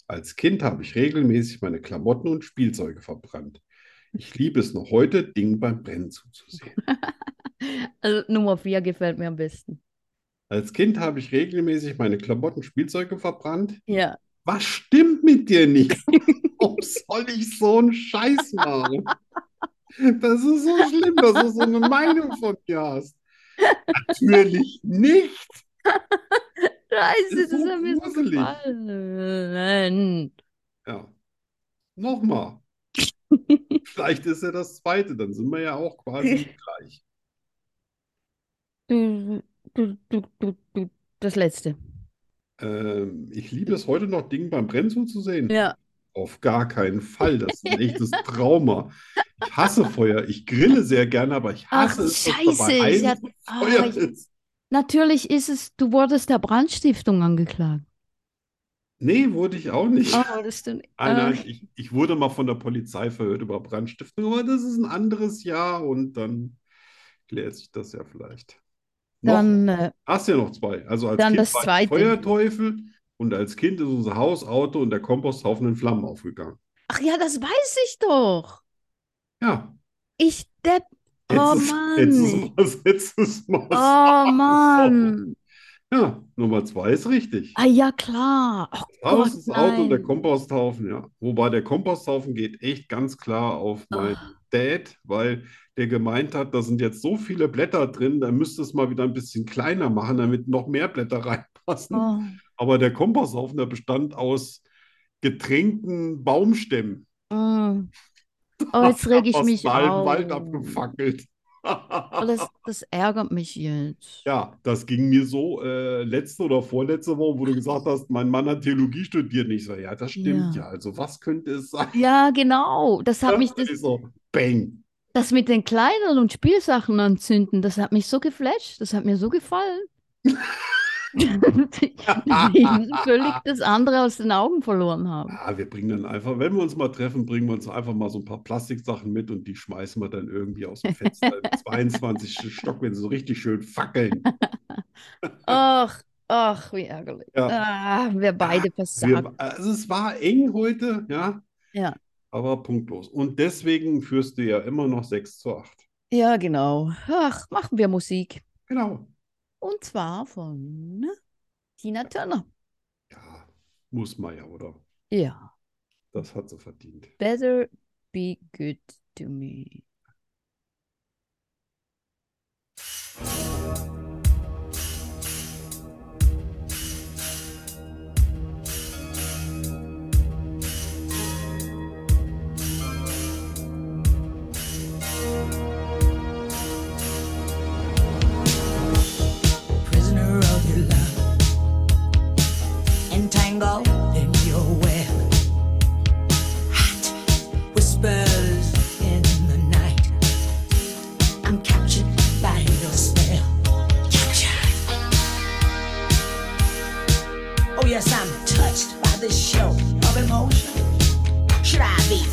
Als Kind habe ich regelmäßig meine Klamotten und Spielzeuge verbrannt. Ich liebe es noch heute, Dingen beim Brennen zuzusehen. Also Nummer vier gefällt mir am besten. Als Kind habe ich regelmäßig meine Klamotten und Spielzeuge verbrannt. Ja. Was stimmt mit dir nicht? Warum soll ich so einen Scheiß machen? Das ist so schlimm, dass du so eine Meinung von dir hast. Natürlich nicht. Scheiße, Ist das so hat mir so gefallen. Ja. Nochmal. Vielleicht ist ja das zweite, dann sind wir ja auch quasi gleich. Du, du, du, du, du, das letzte. Ähm, ich liebe es heute noch, Dingen beim Brennen zuzusehen. Ja. Auf gar keinen Fall. Das ist ein echtes Trauma. Ich hasse Feuer. Ich grille sehr gerne, aber ich Ach, hasse es, dass Scheiße. Ich hab, Feuer ich, ist. natürlich ist es, du wurdest der Brandstiftung angeklagt. Nee, wurde ich auch nicht. Oh, das stimmt. Ah, nein, ich, ich wurde mal von der Polizei verhört über Brandstiftung, aber das ist ein anderes Jahr und dann klärt sich das ja vielleicht. Noch Dann, äh, hast du ja noch zwei. Also als dann Kind das war zweite. Feuerteufel und als Kind ist unser Haus, Auto und der Komposthaufen in Flammen aufgegangen. ach ja, das weiß ich doch. Ja, Ich depp. Oh ist, Mann. ist mal, jetzt ist mal Oh Mann. Ja, Nummer zwei ist richtig. Ah ja, klar. Oh Das Haus, Gott, das Auto und der nein. Komposthaufen, ja. Wobei der Komposthaufen geht echt ganz klar auf meinen Dad, weil der gemeint hat, da sind jetzt so viele Blätter drin, da müsste es mal wieder ein bisschen kleiner machen, damit noch mehr Blätter reinpassen. Oh. Aber der Komposthaufen, der bestand aus getränkten Baumstämmen. Mm. Oh, jetzt reg ich mich auf. Wald abgefackelt. Oh, das, das ärgert mich jetzt. Ja, das ging mir so äh, letzte oder vorletzte Woche, wo du gesagt hast, mein Mann hat Theologie studiert. Und ich so, ja, das stimmt Ja. ja. Also, was könnte es sein? Ja, genau. Das hat mich, das, so, bang. das mit den Kleidern und Spielsachen anzünden, das hat mich so geflasht. Das hat mir so gefallen. die völlig das andere aus den Augen verloren haben. Ja, wir bringen dann einfach, wenn wir uns mal treffen, bringen wir uns einfach mal so ein paar Plastiksachen mit und die schmeißen wir dann irgendwie aus dem Fenster im 22. Stock, wenn sie so richtig schön fackeln. Ach, ach, wie ärgerlich. Ja. Ah, wir beide Wir, versagt. also es war eng heute, ja, Ja. aber punktlos. Und deswegen führst du ja immer noch 6 zu 8. Ja, genau. Ach, machen wir Musik. Genau. Und zwar von Tina Turner. Ja, muss man ja, oder? Ja. Das hat sie verdient. Better be good to me. Hot whispers in the night. I'm captured by your. Oh yes, I'm touched by this show of emotion. Should I be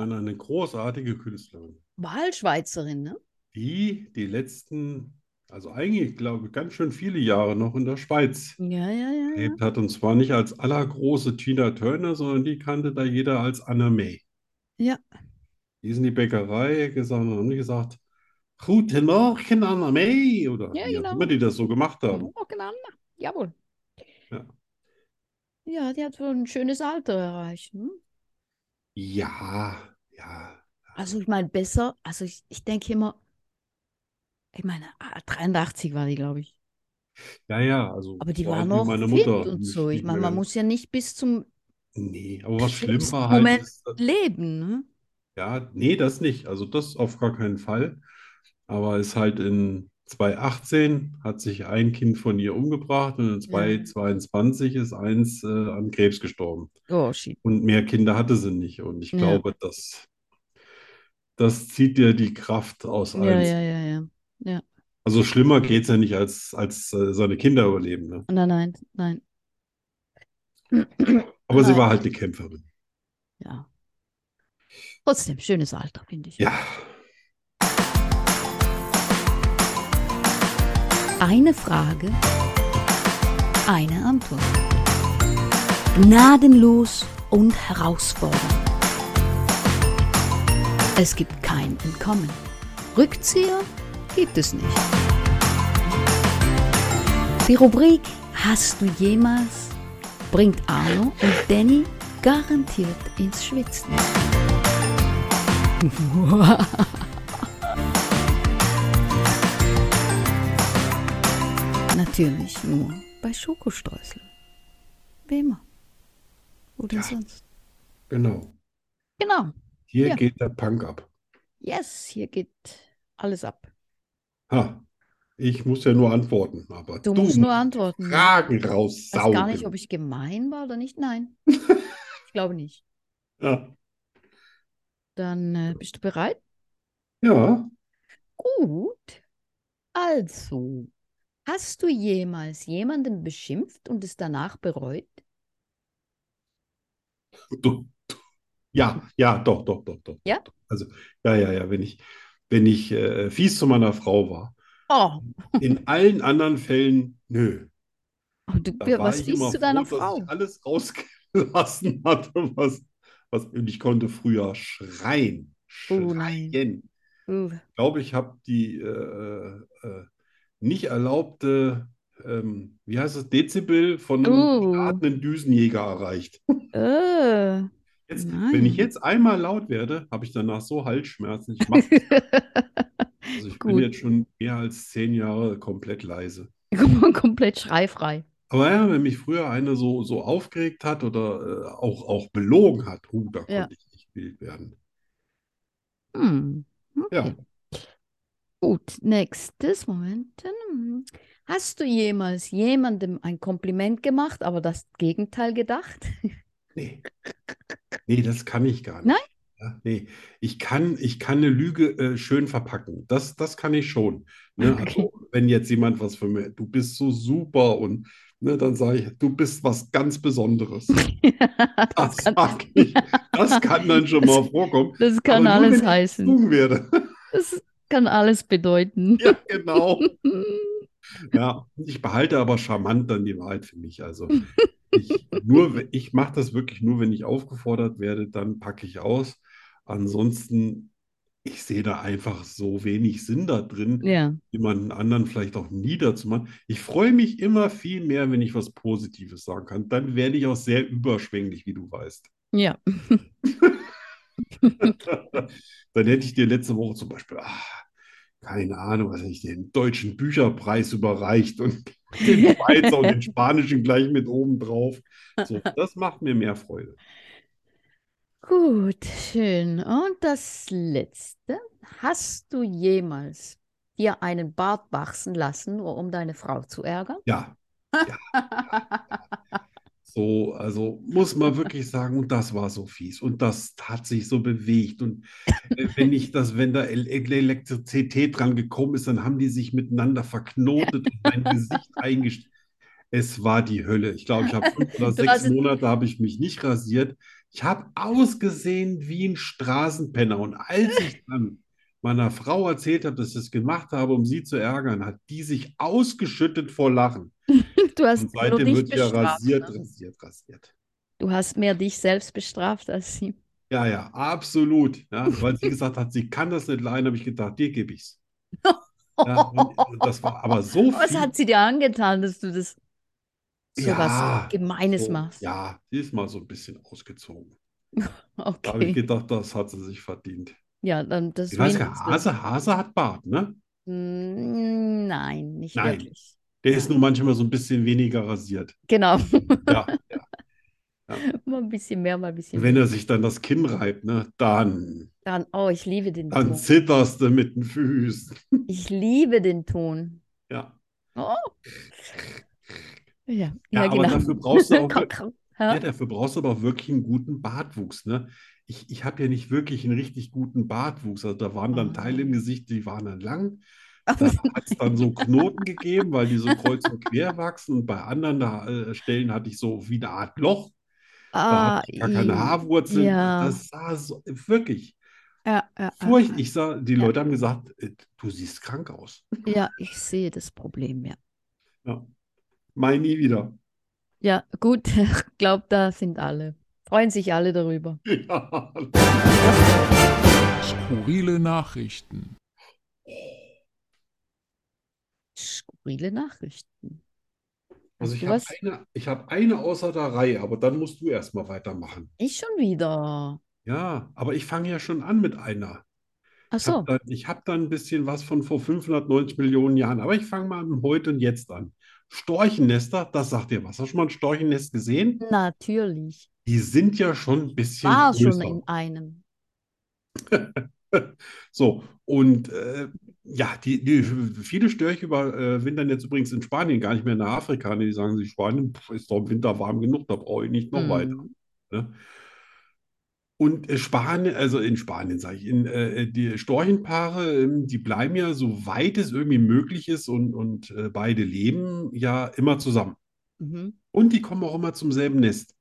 Wow. denken an eine großartige Künstlerin, Wahlschweizerin, ne? die die letzten, also eigentlich, glaube ich, ganz schön viele Jahre noch in der Schweiz Ja, ja, ja. gelebt hat. Und zwar nicht als allergroße Tina Turner, sondern die kannte da jeder als Anna May. Ja. Die ist in die Bäckerei gegangen und haben die gesagt, Guten Morgen, Anna May. Oder Ja, genau. immer die das so gemacht haben. Oh, genau. Jawohl. Ja. Ja, die hat wohl ein schönes Alter erreicht. Ne? Ja, ja. Also ich meine, besser, also ich, ich denke immer, ich meine, ah, 83 war die, glaube ich. Ja, ja, also Aber die war noch meine Mutter. und Nicht- so. Ich meine, man muss ja nicht bis zum Nee, aber was schlimm war halt, Moment ist, leben. Ne? ja, nee, das nicht. Also das auf gar keinen Fall. Aber ist halt in 2018 hat sich ein Kind von ihr umgebracht und in 2022 ist eins äh, an Krebs gestorben. Oh, shit. Und mehr Kinder hatte sie nicht. Und ich Ja. glaube, das, das zieht dir die Kraft aus Ja, allen. ja, ja, ja. Also schlimmer geht es ja nicht, als, als äh, seine Kinder überleben. Ne? Nein, nein, nein. Aber sie Nein. war halt eine Kämpferin. Ja. Trotzdem, schönes Alter, finde ich. Ja, Eine Frage, eine Antwort. Gnadenlos und herausfordernd. Es gibt kein Entkommen. Rückzieher gibt es nicht. Die Rubrik Hast du jemals bringt Arno und Danny garantiert ins Schwitzen. Natürlich nur bei Schokostreusel. Wie immer. Oder Ja. sonst. genau. Genau. Hier Ja. geht der Punk ab. Yes, hier geht alles ab. Ha, ich muss ja nur antworten, aber Du du musst nur musst antworten. Fragen Ich weiß gar nicht, ob ich gemein war oder nicht. Nein. Ich glaube nicht. Ja. Dann äh, bist du bereit? Ja, Gut. Also, hast du jemals jemanden beschimpft und es danach bereut? du. Ja, ja, doch, doch, doch, doch. Ja? Also, ja, ja, ja, wenn ich, wenn ich äh, fies zu meiner Frau war. Oh, In allen anderen Fällen, nö. oh, du, Da was fies zu deiner froh, dass Frau? ich alles rausgelassen hatte, was, was, und ich konnte früher schreien, Oh schreien. Uh, Ich glaube, ich habe die äh, äh, nicht erlaubte, ähm, wie heißt es, Dezibel von einem Uh. startenden Düsenjäger erreicht. äh, Jetzt, wenn ich jetzt einmal laut werde, habe ich danach so Halsschmerzen. Ich also ich bin jetzt schon mehr als zehn Jahre komplett leise. komplett schreifrei. Aber ja, wenn mich früher eine so, so aufgeregt hat oder äh, auch, auch belogen hat, uh, da Ja. konnte ich nicht wild werden. Hm. Ja. Okay. Gut, nächstes Moment. Hast du jemals jemandem ein Kompliment gemacht, aber das Gegenteil gedacht? Nee. Nee, das kann ich gar nicht. Nein? Ja, nee. Ich kann, ich kann eine Lüge äh, schön verpacken. Das, das kann ich schon. Ne? Okay. Also, wenn jetzt jemand was von mir, du bist so super und ne, dann sage ich, du bist was ganz Besonderes. Das kann, sag ich. Das kann dann schon mal vorkommen. das kann nur, alles heißen. werde. Das kann alles bedeuten. Ja, genau. Ja, ich behalte aber charmant dann die Wahrheit für mich. Also ich, nur, ich mache das wirklich nur, wenn ich aufgefordert werde, dann packe ich aus. Ansonsten, ich sehe da einfach so wenig Sinn da drin, Ja, jemanden anderen vielleicht auch niederzumachen. Ich freue mich immer viel mehr, wenn ich was Positives sagen kann. Dann werde ich auch sehr überschwänglich, wie du weißt. ja. Dann hätte ich dir letzte Woche zum Beispiel, ah, keine Ahnung, was hätte ich dir, den deutschen Bücherpreis überreicht und den Schweizer und den spanischen gleich mit oben drauf. So, das macht mir mehr Freude. Gut, schön. Und das Letzte. Hast du jemals dir einen Bart wachsen lassen, nur um deine Frau zu ärgern? Ja, so, also muss man wirklich sagen, und das war so fies und das hat sich so bewegt und äh, wenn ich das, wenn da El El- Elektrizität dran gekommen ist, dann haben die sich miteinander verknotet und mein Gesicht eingestellt. Es war die Hölle. Ich glaube, ich habe fünf oder sechs Monate habe ich mich nicht rasiert. Ich habe ausgesehen wie ein Straßenpenner und als ich dann meiner Frau erzählt habe, dass ich das gemacht habe, um sie zu ärgern, hat die sich ausgeschüttet vor Lachen. Du hast Und seitdem dich wird ja rasiert, ne? rasiert, rasiert. Du hast mehr dich selbst bestraft als sie. Ja, ja, absolut. Ja, weil sie gesagt hat, sie kann das nicht leiden, habe ich gedacht, dir gebe ich's. Ja, und, und das war aber so Was viel. hat sie dir angetan, dass du das so Ja, was Gemeines so, machst? ja, sie ist mal so ein bisschen ausgezogen. Da habe ich Okay. gedacht, das hat sie sich verdient. Ja, dann das Ich weiß Mindeste. Hase, Hase hat Bart, ne? Mm, Nein, nicht Nein. wirklich. Der Ja. ist nur manchmal so ein bisschen weniger rasiert. Genau. Ja, ja. Mal ein bisschen mehr, mal ein bisschen Wenn er sich dann das Kinn reibt, ne, dann, Dann, oh, ich liebe den dann Ton. zitterst du mit den Füßen. Ich liebe den Ton. Ja. Oh. Ja, Ja, ja, aber genau. dafür brauchst du auch. Ja. ja, dafür brauchst du aber auch wirklich einen guten Bartwuchs, ne? Ich, ich habe ja nicht wirklich einen richtig guten Bartwuchs. Also da waren dann Teile im Ah. Gesicht, die waren dann lang. Da hat es dann so Knoten gegeben, weil die so kreuz und quer wachsen. Und bei anderen da, äh, Stellen hatte ich so wie eine Art Loch. Da Ah, hatte ich gar keine Haarwurzeln. ja. Das sah so, wirklich Ja, ja, furcht. Ich sah, die. Leute haben gesagt, äh, du siehst krank aus. ja, ich sehe das Problem, ja. Ja. Mai nie wieder. Ja, gut, ich glaube, da sind alle. Freuen sich alle darüber. Ja. Skurrile Nachrichten. Skurrile Nachrichten. Also ich habe eine, ich habe eine außer der Reihe, aber dann musst du erstmal weitermachen. Ich schon wieder. Ja, aber ich fange ja schon an mit einer. Ach Ich habe so. dann, ich hab dann ein bisschen was von vor 590 Millionen Jahren, aber ich fange mal mit heute und jetzt an. Storchennester, das sagt dir was. Hast du schon mal ein Storchennest gesehen? Natürlich. Die sind ja schon ein bisschen War schon größer. in einem. So, und äh, ja, die, die, viele Störche überwintern jetzt übrigens in Spanien, gar nicht mehr nach Afrika. Ne? Die sagen sich, Spanien pff, ist doch im Winter warm genug, da brauche ich nicht noch weiter. Mhm. Ne? Und äh, Spanien, also in Spanien sage ich, in, äh, die Storchenpaare, ähm, die bleiben ja, soweit es irgendwie möglich ist und, und äh, beide leben ja immer zusammen. Mhm. Und die kommen auch immer zum selben Nest.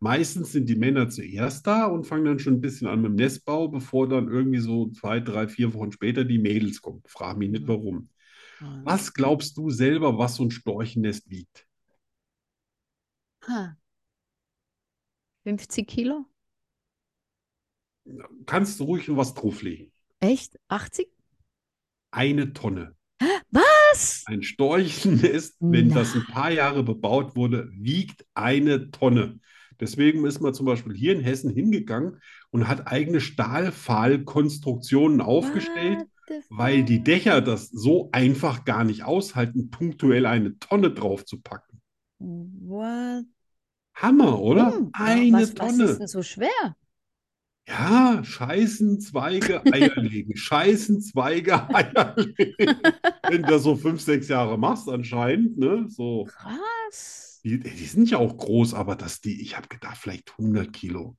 Meistens sind die Männer zuerst da und fangen dann schon ein bisschen an mit dem Nestbau, bevor dann irgendwie so zwei, drei, vier Wochen später die Mädels kommen. Frag mich nicht Mhm. warum. Ah. Was glaubst du selber, was so ein Storchennest wiegt? Ha. 50 Kilo? Kannst du ruhig noch was drauflegen? Echt? 80? Eine Tonne. Was? Ein Storchennest, wenn das ein paar Jahre bebaut wurde, wiegt eine Tonne. Deswegen ist man zum Beispiel hier in Hessen hingegangen und hat eigene Stahlpfahlkonstruktionen aufgestellt, weil die? Dächer das so einfach gar nicht aushalten, punktuell eine Tonne drauf zu packen. What? Hammer, oder? Hm, Eine was, was ist Tonne. denn so schwer? Ja, scheißen, Zweige, Eier legen. Scheißen, Zweige, Eier legen. Wenn du das so fünf, sechs Jahre machst anscheinend, ne? So. Krass. Die, die sind ja auch groß, aber dass die, ich habe gedacht, vielleicht 100 Kilo.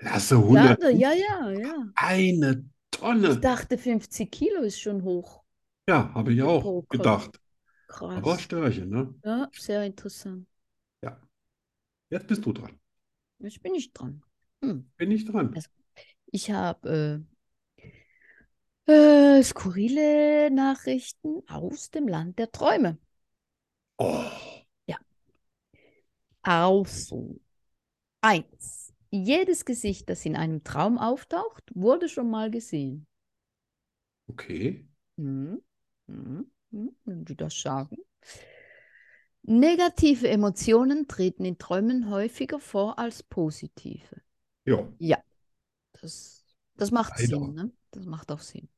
Lasse Ja, 100, da- ja, ja, ja. eine Ich Tonne. dachte, 50 Kilo ist schon hoch. Ja, habe ich auch Kopf. gedacht. Aber Krass. Störche, ne? Ja, sehr interessant. Ja. Jetzt bist du dran. Jetzt bin ich dran. Hm. Bin ich dran. Also- Ich habe äh, äh, skurrile Nachrichten aus dem Land der Träume. Oh, Also, eins. Jedes Gesicht, das in einem Traum auftaucht, wurde schon mal gesehen. okay. Hm, hm, hm, wenn die das sagen. Negative Emotionen treten in Träumen häufiger vor als positive. Ja. Das, das macht Leider. Sinn, ne? Das macht auch Sinn.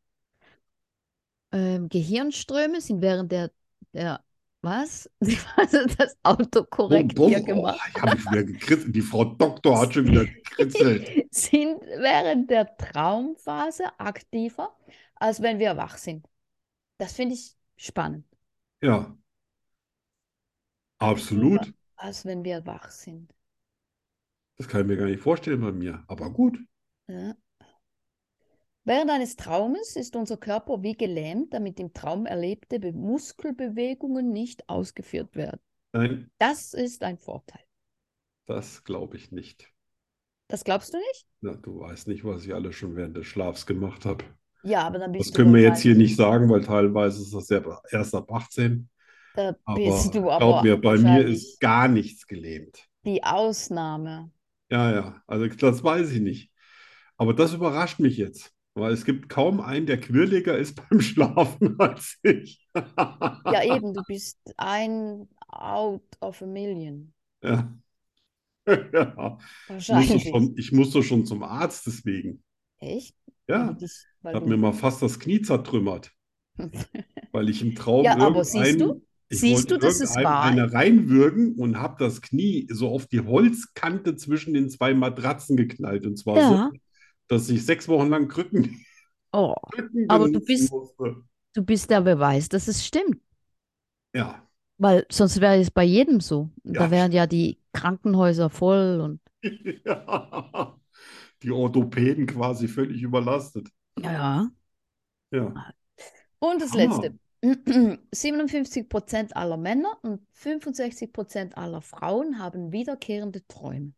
Ähm, Gehirnströme sind während der, der was? Also das Autokorrekt Oh, hier oh, gemacht. ich habe wieder gekritzelt. Die Frau Doktor hat schon wieder gekritzelt. sind während der Traumphase aktiver, als wenn wir wach sind. Das finde ich spannend. Ja. Absolut. Als wenn wir wach sind. Das kann ich mir gar nicht vorstellen bei mir. Aber gut. Ja. Während eines Traumes ist unser Körper wie gelähmt, damit im Traum erlebte Be Muskelbewegungen nicht ausgeführt werden. Nein, Das ist ein Vorteil. das glaube ich nicht. Das glaubst du nicht? Na, du weißt nicht, was ich alles schon während des Schlafs gemacht habe. Ja, aber dann Das bist du können wir jetzt hier nicht sagen, weil teilweise ist das ja erst ab 18. Da Aber bist du glaub aber mir, bei mir ist gar nichts gelähmt. die Ausnahme. Ja, ja, also das weiß ich nicht. Aber das überrascht mich jetzt, weil es gibt kaum einen, der quirliger ist beim Schlafen als ich. Ja, eben, du bist ein out of a million. Ja. Ja. Ich musste Wahrscheinlich. schon, ich musste schon zum Arzt deswegen. Echt? Ja, hat du- mir mal fast das Knie zertrümmert, weil ich im Traum Ja, aber siehst du? Ich Siehst du, das ist irgendeinem wahr. eine reinwürgen und habe das Knie so auf die Holzkante zwischen den zwei Matratzen geknallt. Und zwar Ja. so, dass ich sechs Wochen lang Krücken, Oh, Krücken Aber du bist- musste. du bist der Beweis, dass es stimmt. Ja. Weil sonst wäre es bei jedem so. Da Ja. wären ja die Krankenhäuser voll und Ja. Die Orthopäden quasi völlig überlastet. ja. Ja. Und das Hammer. letzte. 57% aller Männer und 65% aller Frauen haben wiederkehrende Träume.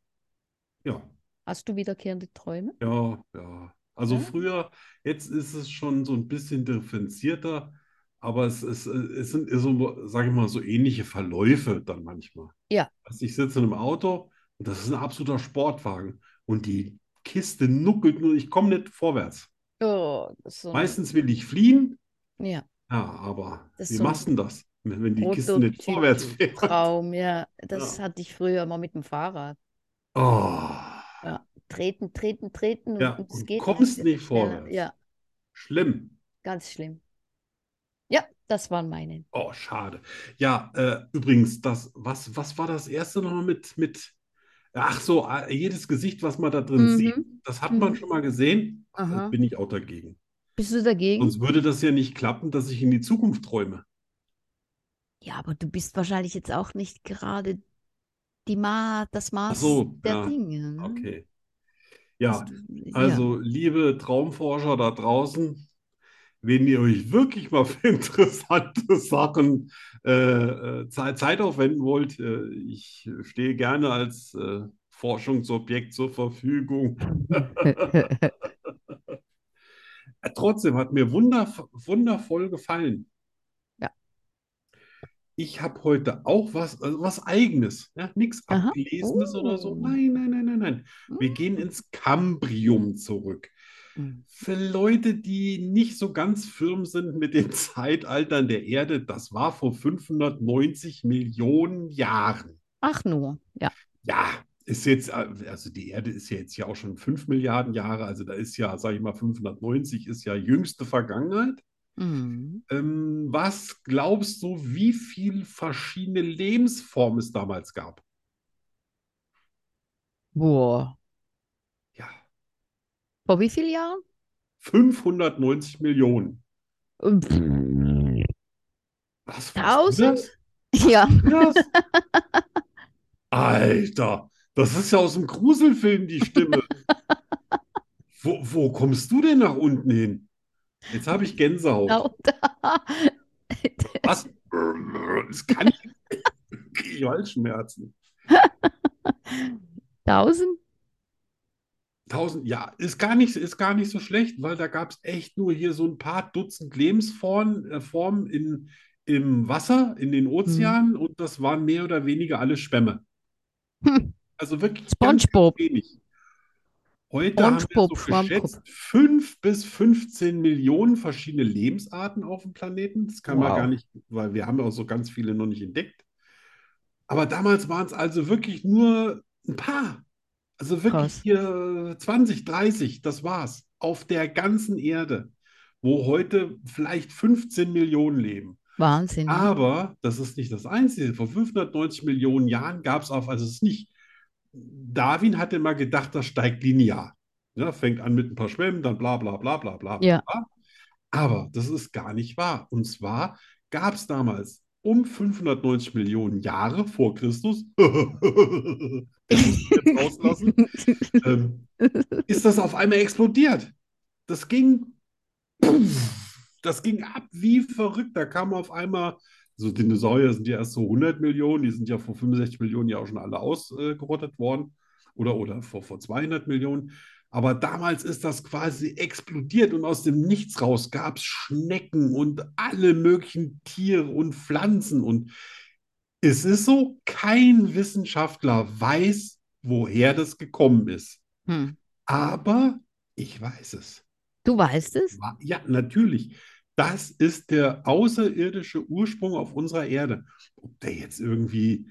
Ja. Hast du wiederkehrende Träume? Ja, ja. Also Ja. früher, jetzt ist es schon so ein bisschen differenzierter, aber es, es, es sind so, sage ich mal, so ähnliche Verläufe dann manchmal. Ja. Also ich sitze in einem Auto und das ist ein absoluter Sportwagen und die Kiste nuckelt nur, ich komme nicht vorwärts. Oh, so Meistens will ich fliehen, ja, ja, aber Das wie so machst du denn das, wenn wenn die Kiste nicht vorwärts fährt? Traum, ja. Das Ja. hatte ich früher mal mit dem Fahrrad. Oh, Treten, treten, treten Ja, und es und geht kommst nicht nicht vorwärts. Ja, schlimm. ganz schlimm. Ja, das waren meine. Oh, schade. Ja, äh, übrigens, das, was, was war das erste nochmal mit, mit, ach so, äh, jedes Gesicht, was man da drin Mhm. sieht, das hat man Mhm. schon mal gesehen. Aha. bin ich auch dagegen. Bist du dagegen? Sonst würde das ja nicht klappen, dass ich in die Zukunft träume. Ja, aber du bist wahrscheinlich jetzt auch nicht gerade die Ma das Maß so, der ja, Dinge. Ne? Okay. Ja, du- ja. also liebe Traumforscher da draußen, wenn ihr euch wirklich mal für interessante Sachen äh, äh, Zeit, Zeit aufwenden wollt, äh, ich stehe gerne als äh, Forschungsobjekt zur Verfügung. Äh, Trotzdem hat mir wunder, wundervoll gefallen. Ich habe heute auch was, also was Eigenes, ja, nichts. Abgelesenes oder so. Oh. Nein, nein, nein, nein, nein. Wir gehen ins Kambrium zurück. Mhm. Für Leute, die nicht so ganz firm sind mit den Zeitaltern der Erde, das war vor 590 Millionen Jahren. Ach nur, ja. Ja, ist jetzt, äh, also die Erde ist ja jetzt ja auch schon 5 Milliarden Jahre, also da ist ja, sage ich mal, 590 ist ja jüngste Vergangenheit. Mhm. Ähm, was glaubst du, wie viele verschiedene Lebensformen es damals gab? Boah. Ja, Vor wie vielen Jahren? 590 Millionen. Pff, Was, Tausend? Ja. das? Alter, das ist ja aus dem Gruselfilm die Stimme. Wo, wo kommst du denn nach unten hin? Jetzt habe ich Gänsehaut. Genau da. Was? Das kann ich. Halsschmerzen. Tausend? Tausend, ja, ist gar nicht, ist gar nicht so schlecht, weil da gab es echt nur hier so ein paar Dutzend Lebensformen äh, in, im Wasser, in den Ozeanen und das waren mehr oder weniger alle Schwämme. Hm. Also wirklich ganz, SpongeBob. ganz wenig. Heute haben wir so geschätzt 5 bis 15 Millionen verschiedene Lebensarten auf dem Planeten. Das kann man Wow. gar nicht, weil wir haben ja auch so ganz viele noch nicht entdeckt. Aber damals waren es also wirklich nur ein paar. Also wirklich Krass. hier 20, 30, das war's. Auf der ganzen Erde, wo heute vielleicht 15 Millionen leben. Wahnsinn. ne? Aber das ist nicht das Einzige. Vor 590 Millionen Jahren gab es auf, also es ist nicht, Darwin hatte immer gedacht, das steigt linear. Ja, fängt an mit ein paar Schwämmen, dann bla bla bla bla bla Ja. bla. Aber das ist gar nicht wahr. Und zwar gab es damals um 590 Millionen Jahre vor Christus, rauslassen, ähm, ist das auf einmal explodiert. Das ging, das ging ab wie verrückt. Da kam auf einmal, so Dinosaurier sind ja erst so 100 Millionen, die sind ja vor 65 Millionen ja auch schon alle ausgerottet worden oder, oder vor, vor 200 Millionen. Aber damals ist das quasi explodiert und aus dem Nichts raus gab es Schnecken und alle möglichen Tiere und Pflanzen. Und es ist so, kein Wissenschaftler weiß, woher das gekommen ist. Hm. Aber ich weiß es. Du weißt es? Ja, natürlich. Das ist der außerirdische Ursprung auf unserer Erde. Ob der jetzt irgendwie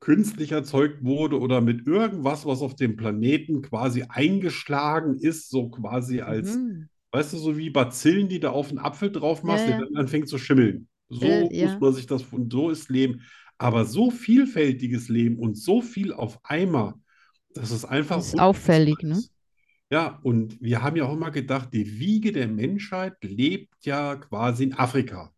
künstlich erzeugt wurde oder mit irgendwas, was auf dem Planeten quasi eingeschlagen ist, so quasi als, Mhm. weißt du, so wie Bazillen, die da auf einen Apfel drauf machst, Ja, der dann anfängt zu schimmeln. So Äh, muss ja. man sich das von, so ist Leben. Aber so vielfältiges Leben und so viel auf einmal, das ist einfach Das ist auffällig, ne? Ja, und wir haben ja auch immer gedacht, die Wiege der Menschheit lebt ja quasi in Afrika.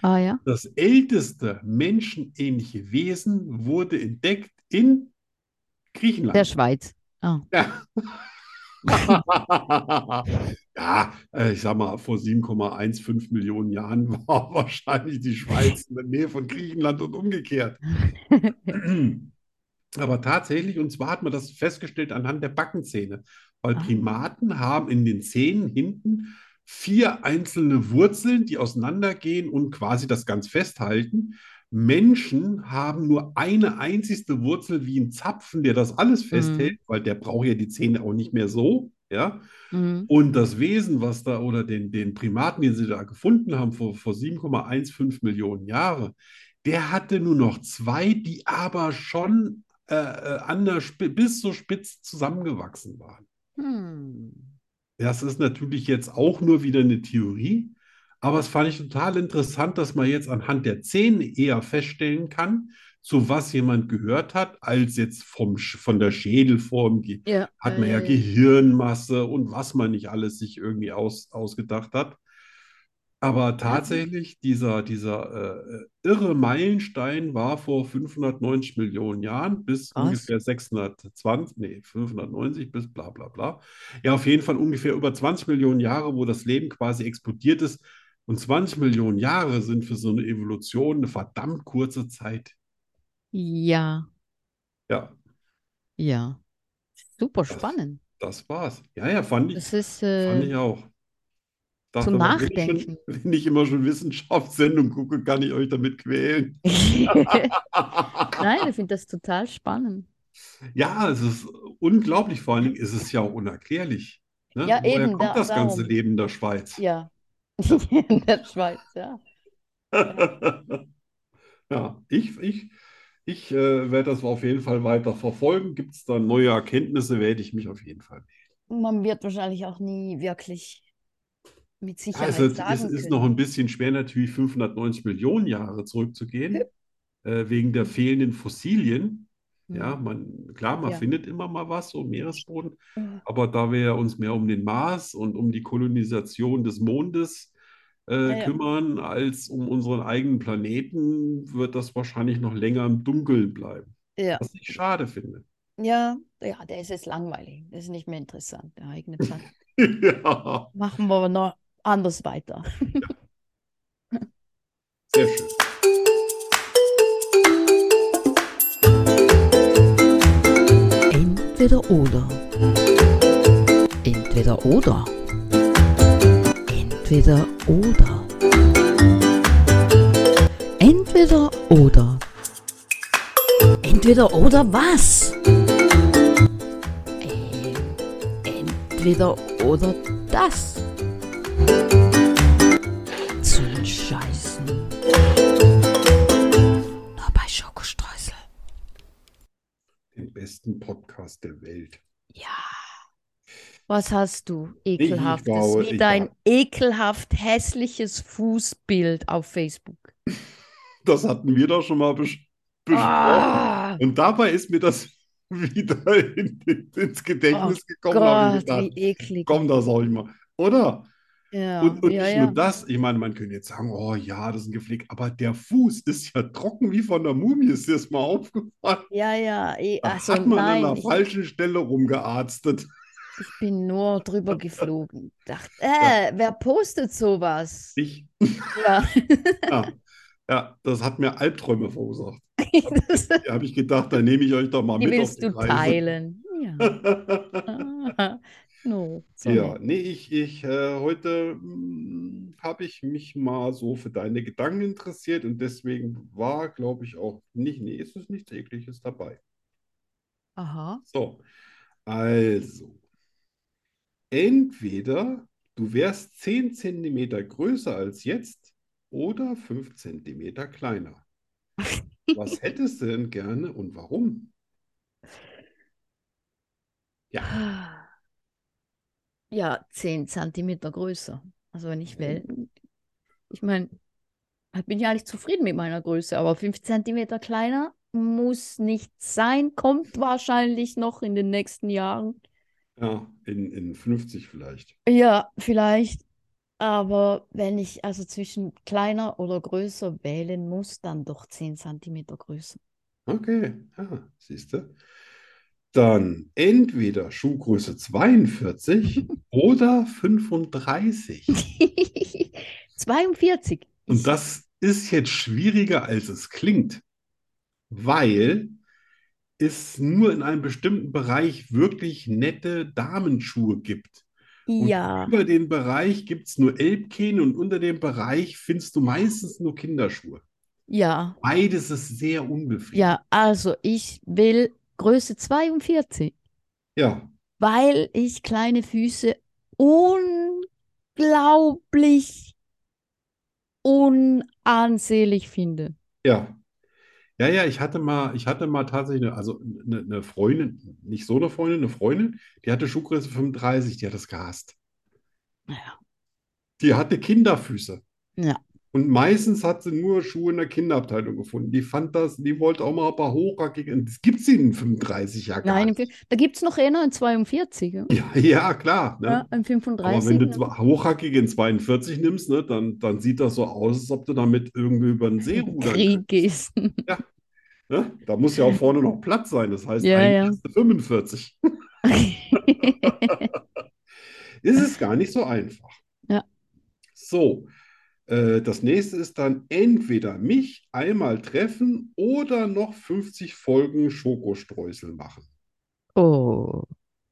Ah ja. Das älteste menschenähnliche Wesen wurde entdeckt in Der Griechenland. Schweiz. Ah. Ja. Ja, äh, ich sag mal, vor 7,15 Millionen Jahren war wahrscheinlich die Schweiz in der Nähe von Griechenland und umgekehrt. Aber tatsächlich, und zwar hat man das festgestellt anhand der Backenzähne, weil Ah. Primaten haben in den Zähnen hinten vier einzelne Wurzeln, die auseinandergehen und quasi das ganz festhalten. Menschen haben nur eine einzigste Wurzel wie ein Zapfen, der das alles festhält, weil der braucht ja die Zähne auch nicht mehr so, ja. Mhm. Und das Wesen, was da, oder den, den Primaten, den sie da gefunden haben vor, vor 7,15 Millionen Jahre, der hatte nur noch zwei, die aber schon äh, äh, an der Sp bis zur Spitze zusammengewachsen waren. Hm. Das ist natürlich jetzt auch nur wieder eine Theorie, aber es fand ich total interessant, dass man jetzt anhand der Zähne eher feststellen kann, zu was jemand gehört hat, als jetzt vom, von der Schädelform. Ja, hat man ja Gehirnmasse und was man nicht alles sich irgendwie aus, ausgedacht hat. Aber tatsächlich, dieser, dieser äh, irre Meilenstein war vor 590 Millionen Jahren bis Krass. ungefähr 620, nee, 590 bis bla bla bla. Ja, auf jeden Fall ungefähr über 20 Millionen Jahre, wo das Leben quasi explodiert ist. Und 20 Millionen Jahre sind für so eine Evolution eine verdammt kurze Zeit. Ja, Ja, ja. Super Das- spannend. das war's. Ja, ja, fand ich, Das ist fand äh, ich auch. Dachte zum mal, wenn ich schon, Nachdenken. wenn ich immer schon Wissenschaftssendung gucke, kann ich euch damit quälen. Nein, ich finde das total spannend. Ja, es ist unglaublich. Vor allen Dingen ist es ja auch unerklärlich. Ne? Ja, Woher eben, kommt da- das ganze darum. Leben in der Schweiz? Ja. In der Schweiz, ja. Ja, ich, ich, ich äh, werde das auf jeden Fall weiter verfolgen. Gibt es da neue Erkenntnisse, werde ich mich auf jeden Fall melden. Man wird wahrscheinlich auch nie wirklich mit Sicherheit Also, es sagen ist können. noch ein bisschen schwer, natürlich 590 Millionen Jahre zurückzugehen, äh, wegen der fehlenden Fossilien. Ja, Hm. man, klar, man Ja. findet immer mal was so Meeresboden, Mhm. aber da wir ja uns mehr um den Mars und um die Kolonisation des Mondes äh, Ja, ja. kümmern, als um unseren eigenen Planeten, wird das wahrscheinlich noch länger im Dunkeln bleiben. Ja. Was ich schade finde. Ja, ja, der ist jetzt langweilig. Das ist nicht mehr interessant, der eigene Plan. Ja, Machen wir noch anders weiter. sehr schön. Entweder oder. Entweder oder. Entweder oder. Entweder oder. Entweder oder was? Ähm, entweder oder das. Zum Scheißen. Nur bei Schokostreusel. Den besten Podcast der Welt. Ja. Was hast du ich ekelhaftes? glaube, Wie ich dein ekelhaft hässliches Fußbild auf Facebook. Das hatten wir doch schon mal bes besprochen. Ah, Und dabei ist mir das wieder in, ins Gedächtnis Oh gekommen. habe ich Gott, wie gedacht, eklig. komm, das sag ich mal. Oder? Ja, Und, und ja, nicht ja. nur das, ich meine, man könnte jetzt sagen, oh ja, das ist ein Gepflegt, aber der Fuß ist ja trocken wie von der Mumie, ist dir das mal aufgefallen? Ja, ja. eh, Da Also hat man an nein, der ich, falschen Stelle rumgearztet. ich bin nur drüber geflogen. Dachte, äh, wer postet sowas? Ich, Ja. ja, das hat mir Albträume verursacht. Da habe ich gedacht, da nehme ich euch doch mal die mit auf willst die du Reise. teilen. Ja. No, Ja, nee, ich, ich äh, heute habe ich mich mal so für deine Gedanken interessiert und deswegen war, glaube ich, auch nicht, nee, es ist nichts Ekliges dabei. Aha. So, also, entweder du wärst 10 Zentimeter größer als jetzt oder 5 Zentimeter kleiner. Was hättest du denn gerne und warum? Ja, 10 Zentimeter größer. Also wenn ich will. Ich meine, Ich bin ja eigentlich zufrieden mit meiner Größe, aber 5 Zentimeter kleiner muss nicht sein, kommt wahrscheinlich noch in den nächsten Jahren. Ja, in, in 50 vielleicht. Ja, vielleicht. Aber wenn ich also zwischen kleiner oder größer wählen muss, dann doch 10 Zentimeter größer. Okay, ja, siehst du. Dann entweder Schuhgröße 42 oder 35. 42. Und das ist jetzt schwieriger, als es klingt, weil es nur in einem bestimmten Bereich wirklich nette Damenschuhe gibt. Und Ja, über den Bereich gibt es nur Elbkähne und unter dem Bereich findest du meistens nur Kinderschuhe. ja, Beides ist sehr unbefriedigend. ja. Also ich will Größe 42, Ja, weil ich kleine Füße unglaublich unansehlich finde. ja. Ja, ja, ich hatte mal, ich hatte mal tatsächlich eine, also eine, eine Freundin, nicht so eine Freundin, eine Freundin, die hatte Schuhgröße 35, die hat das gehasst. Ja. Die hatte Kinderfüße. Ja. Und meistens hat sie nur Schuhe in der Kinderabteilung gefunden. Die fand das, die wollte auch mal ein paar hochhackige. Das gibt sie in 35 ja gar Nein, da gibt es noch eher einen 42. Ja, Ja, ja, klar. Ne? ja Aber 35. wenn du ja. zwei- hochhackige in 42 nimmst, ne, dann, dann sieht das so aus, als ob du damit irgendwie über den See rudern Krieg könntest. ist. Ne? Da muss ja auch vorne noch Platz sein. Das heißt, Ja, eigentlich ja. ist es 45. Ist es gar nicht so einfach. Ja. So, äh, das nächste ist dann entweder mich einmal treffen oder noch 50 Folgen Schokostreusel machen. Oh,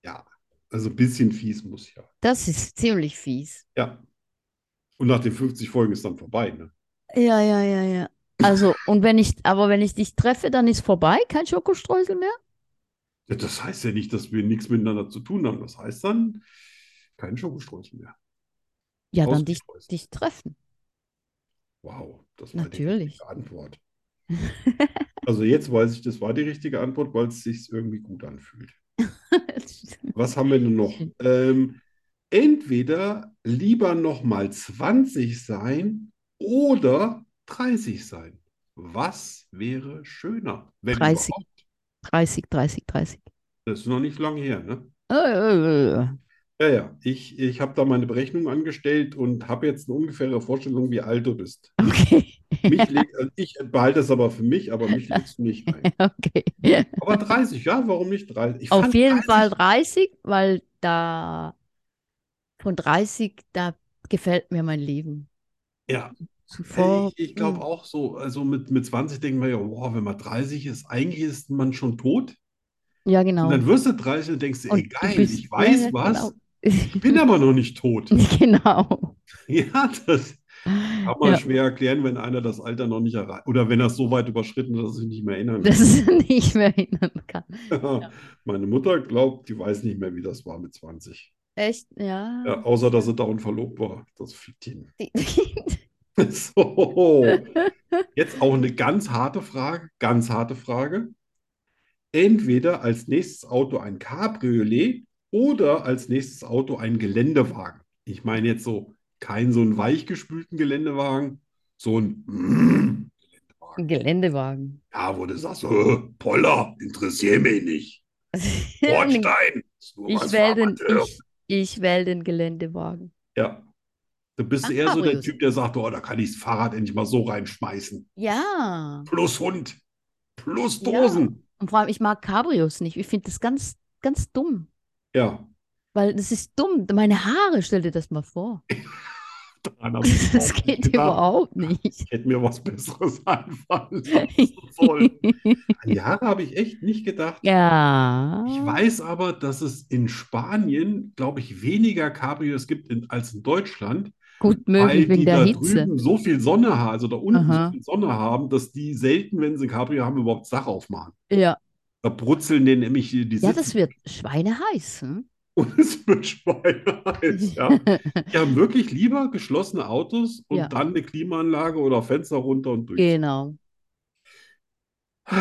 Ja, also ein bisschen fies muss ja. das ist ziemlich fies. Ja. Und nach den 50 Folgen ist dann vorbei, ne? Ja, ja, ja, ja. Also, und wenn ich, aber wenn ich dich treffe, dann ist vorbei, kein Schokostreusel mehr? Ja, Das heißt ja nicht, dass wir nichts miteinander zu tun haben. Das heißt dann kein Schokostreusel mehr. Ja, dann dich, dich treffen. Wow, das war die Natürlich. richtige Antwort. Also jetzt weiß ich, das war die richtige Antwort, weil es sich irgendwie gut anfühlt. Was haben wir denn noch? Ähm, entweder lieber noch mal 20 sein oder 30 sein. Was wäre schöner, wenn 30. überhaupt? 30, 30, 30. Das ist noch nicht lange her, ne? Ja, ja. Ich, ich habe da meine Berechnung angestellt und habe jetzt eine ungefähre Vorstellung, wie alt du bist. Okay. Mich leg, also ich behalte es aber für mich, aber mich legst du nicht ein. Okay. Aber 30, ja, warum nicht 30? Ich Auf jeden 30 Fall 30, weil da von 30, da gefällt mir mein Leben. Ja, Zuvor, ich, ich glaube hm. auch so. Also mit, mit 20 denken wir ja, wow, wenn man 30 ist, eigentlich ist man schon tot. Ja, genau. Und dann wirst du 30 und denkst Und ey, geil, bist- ich weiß ja, was, genau. Ich bin aber noch nicht tot. Genau. Ja, das kann man Ja. schwer erklären, wenn einer das Alter noch nicht erreicht. Oder wenn er es so weit überschritten hat, dass er sich nicht mehr erinnern Dass es nicht mehr erinnern kann. kann. Meine Mutter glaubt, die weiß nicht mehr, wie das war mit 20. Echt? Ja. Ja, außer, dass sie dauernd verlobt war. Das Fickchen. Die- So, jetzt auch eine ganz harte Frage, ganz harte Frage. Entweder als nächstes Auto ein Cabriolet oder als nächstes Auto ein Geländewagen. Ich meine jetzt so kein so einen weichgespülten Geländewagen, so ein mm, Geländewagen. Geländewagen. Ja, wo du sagst, äh, Poller, interessiert mich nicht. Bordstein, Ich wähle den, ich, ich wähl den Geländewagen. Ja. Du bist Ach, eher so der. Typ, der sagt, oh, da kann ich das Fahrrad endlich mal so reinschmeißen. Ja. Plus Hund, plus Ja. Dosen. Und vor allem, ich mag Cabrios nicht. Ich finde das ganz, ganz dumm. Ja, Weil das ist dumm. Meine Haare, stell dir das mal vor. Das geht gedacht. überhaupt nicht. Ich hätte mir was Besseres einfallen sollen. An die Haare habe ich echt nicht gedacht. Ja. Ich weiß aber, dass es in Spanien, glaube ich, weniger Cabrios gibt in, als in Deutschland, Gut weil möglich wegen die der da Hitze. drüben so viel Sonne haben, also da unten Aha. so viel Sonne haben, dass die selten, wenn sie ein Cabrio haben, überhaupt Dach aufmachen. Ja. Da brutzeln denen nämlich die Ja, das wird schweineheiß. Hm? und es wird schweineheiß. Ja. Die haben wirklich lieber geschlossene Autos und Ja. dann eine Klimaanlage oder Fenster runter und durch. Genau.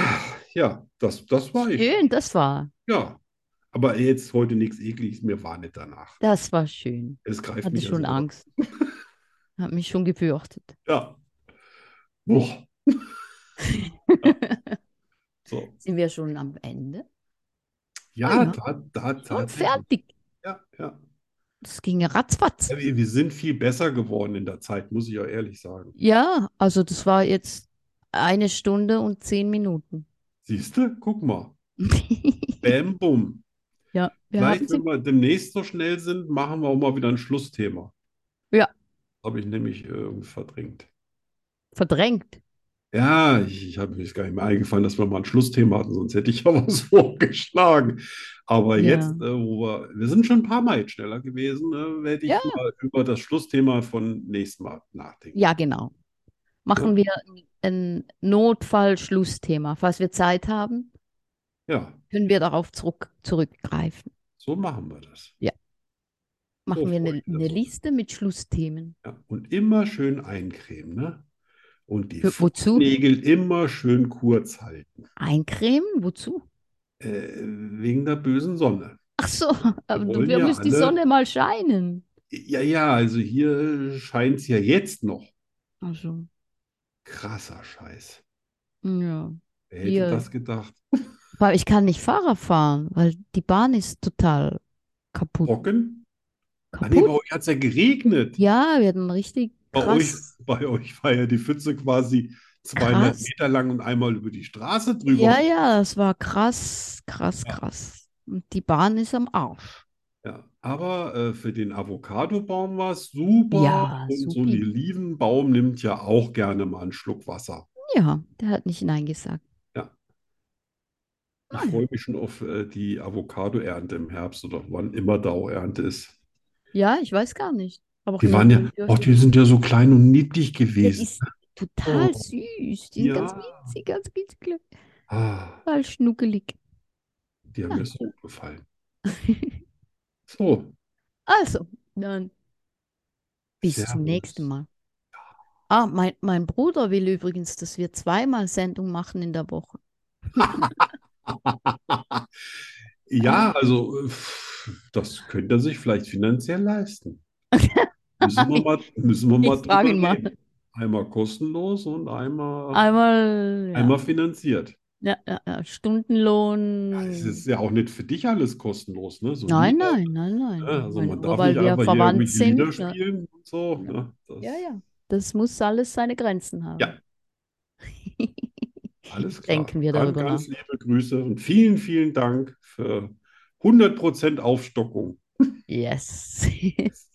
Ja, das, das war ich. Schön, das war. Ja. Aber jetzt heute nichts Ekliges, mir war nicht danach. Das war schön. Es greift Hatte mich schon also Angst. Hat mich schon gefürchtet. Ja. Boah. So. Sind wir schon am Ende? Ja, Ja. da, da, Und fertig. Ja, ja. Das ging ja ratzfatz. Ja, wir, wir sind viel besser geworden in der Zeit, muss ich auch ehrlich sagen. Ja, also das war jetzt eine Stunde und zehn Minuten. Siehst du? Guck mal. Bam, bum. Ja, wir Vielleicht, wenn wir demnächst so schnell sind, machen wir auch mal wieder ein Schlussthema. Ja. Habe ich nämlich äh, verdrängt. verdrängt. Ja, ich, ich habe mir jetzt gar nicht mehr eingefallen, dass wir mal ein Schlussthema hatten, sonst hätte ich ja was vorgeschlagen. Aber Ja. jetzt, äh, wo wir, wir sind schon ein paar Mal jetzt schneller gewesen, äh, werde ich Ja. mal über das Schlussthema von nächstem Mal nachdenken. Ja, genau. Machen wir ein Notfall-Schlussthema. Falls wir Zeit haben, Ja, können wir darauf zurück, zurückgreifen. so machen wir das. Machen So wir eine, eine. Liste mit Schlussthemen. Ja, und immer schön eincremen, ne? Und die wozu? Fußnägel immer schön kurz halten. Eincremen? Wozu? Äh, wegen der bösen Sonne. Ach so, aber wir ja müssen die alle- Sonne mal scheinen. Ja, ja, also hier scheint es ja jetzt noch. Also, Krasser Scheiß. ja. Wer hätte Hier. das gedacht? Weil ich kann nicht Fahrrad fahren, weil die Bahn ist total kaputt. Trocken? Ah, nee, bei Kaputt? euch hat es ja geregnet. Ja, wir hatten richtig Bei euch, bei euch war ja die Pfütze quasi zweieinhalb Krass. Meter lang und einmal über die Straße drüber. Ja, ja, das war krass, krass, Ja. krass. Und die Bahn ist am Arsch. Ja, aber äh, für den Avocadobaum war es super. Ja, und so ein. Olivenbaum nimmt ja auch gerne mal einen Schluck Wasser. Ja, der hat nicht Nein gesagt. Ich Ah. freue mich schon auf äh, die Avocado-Ernte im Herbst oder wann immer da auch Ernte ist. Ja, ich weiß gar nicht. Aber Die waren ja, oh, die sind ja so klein und niedlich gewesen. ist total Oh. süß. Die sind ganz Ja. winzig, ganz winzig, Ah, total schnuckelig. die haben Ja. mir so gut gefallen. So, Also, dann bis zum Servus. nächsten Mal. Ah, mein, mein Bruder will übrigens, dass wir zweimal Sendung machen in der Woche. ja, also äh, das könnte er sich vielleicht finanziell leisten. Müssen wir mal, müssen wir mal Ich frage ihn drüber mal. reden. Einmal kostenlos und einmal, Einmal, ja, einmal finanziert. ja, ja, ja, Stundenlohn. Ja, es ist ja auch nicht für dich alles kostenlos, ne? So Nein, Lieder, nein, nein, nein. ne? Also Weil- man nur darf weil nicht wir einfach hier verwandt irgendwelche sind. Lieder spielen und so. Ne? Das, ja, ja. Das muss alles seine Grenzen haben. Ja. Alles klar. Denken wir darüber ganz liebe Grüße und vielen, vielen Dank für 100% Aufstockung. Yes.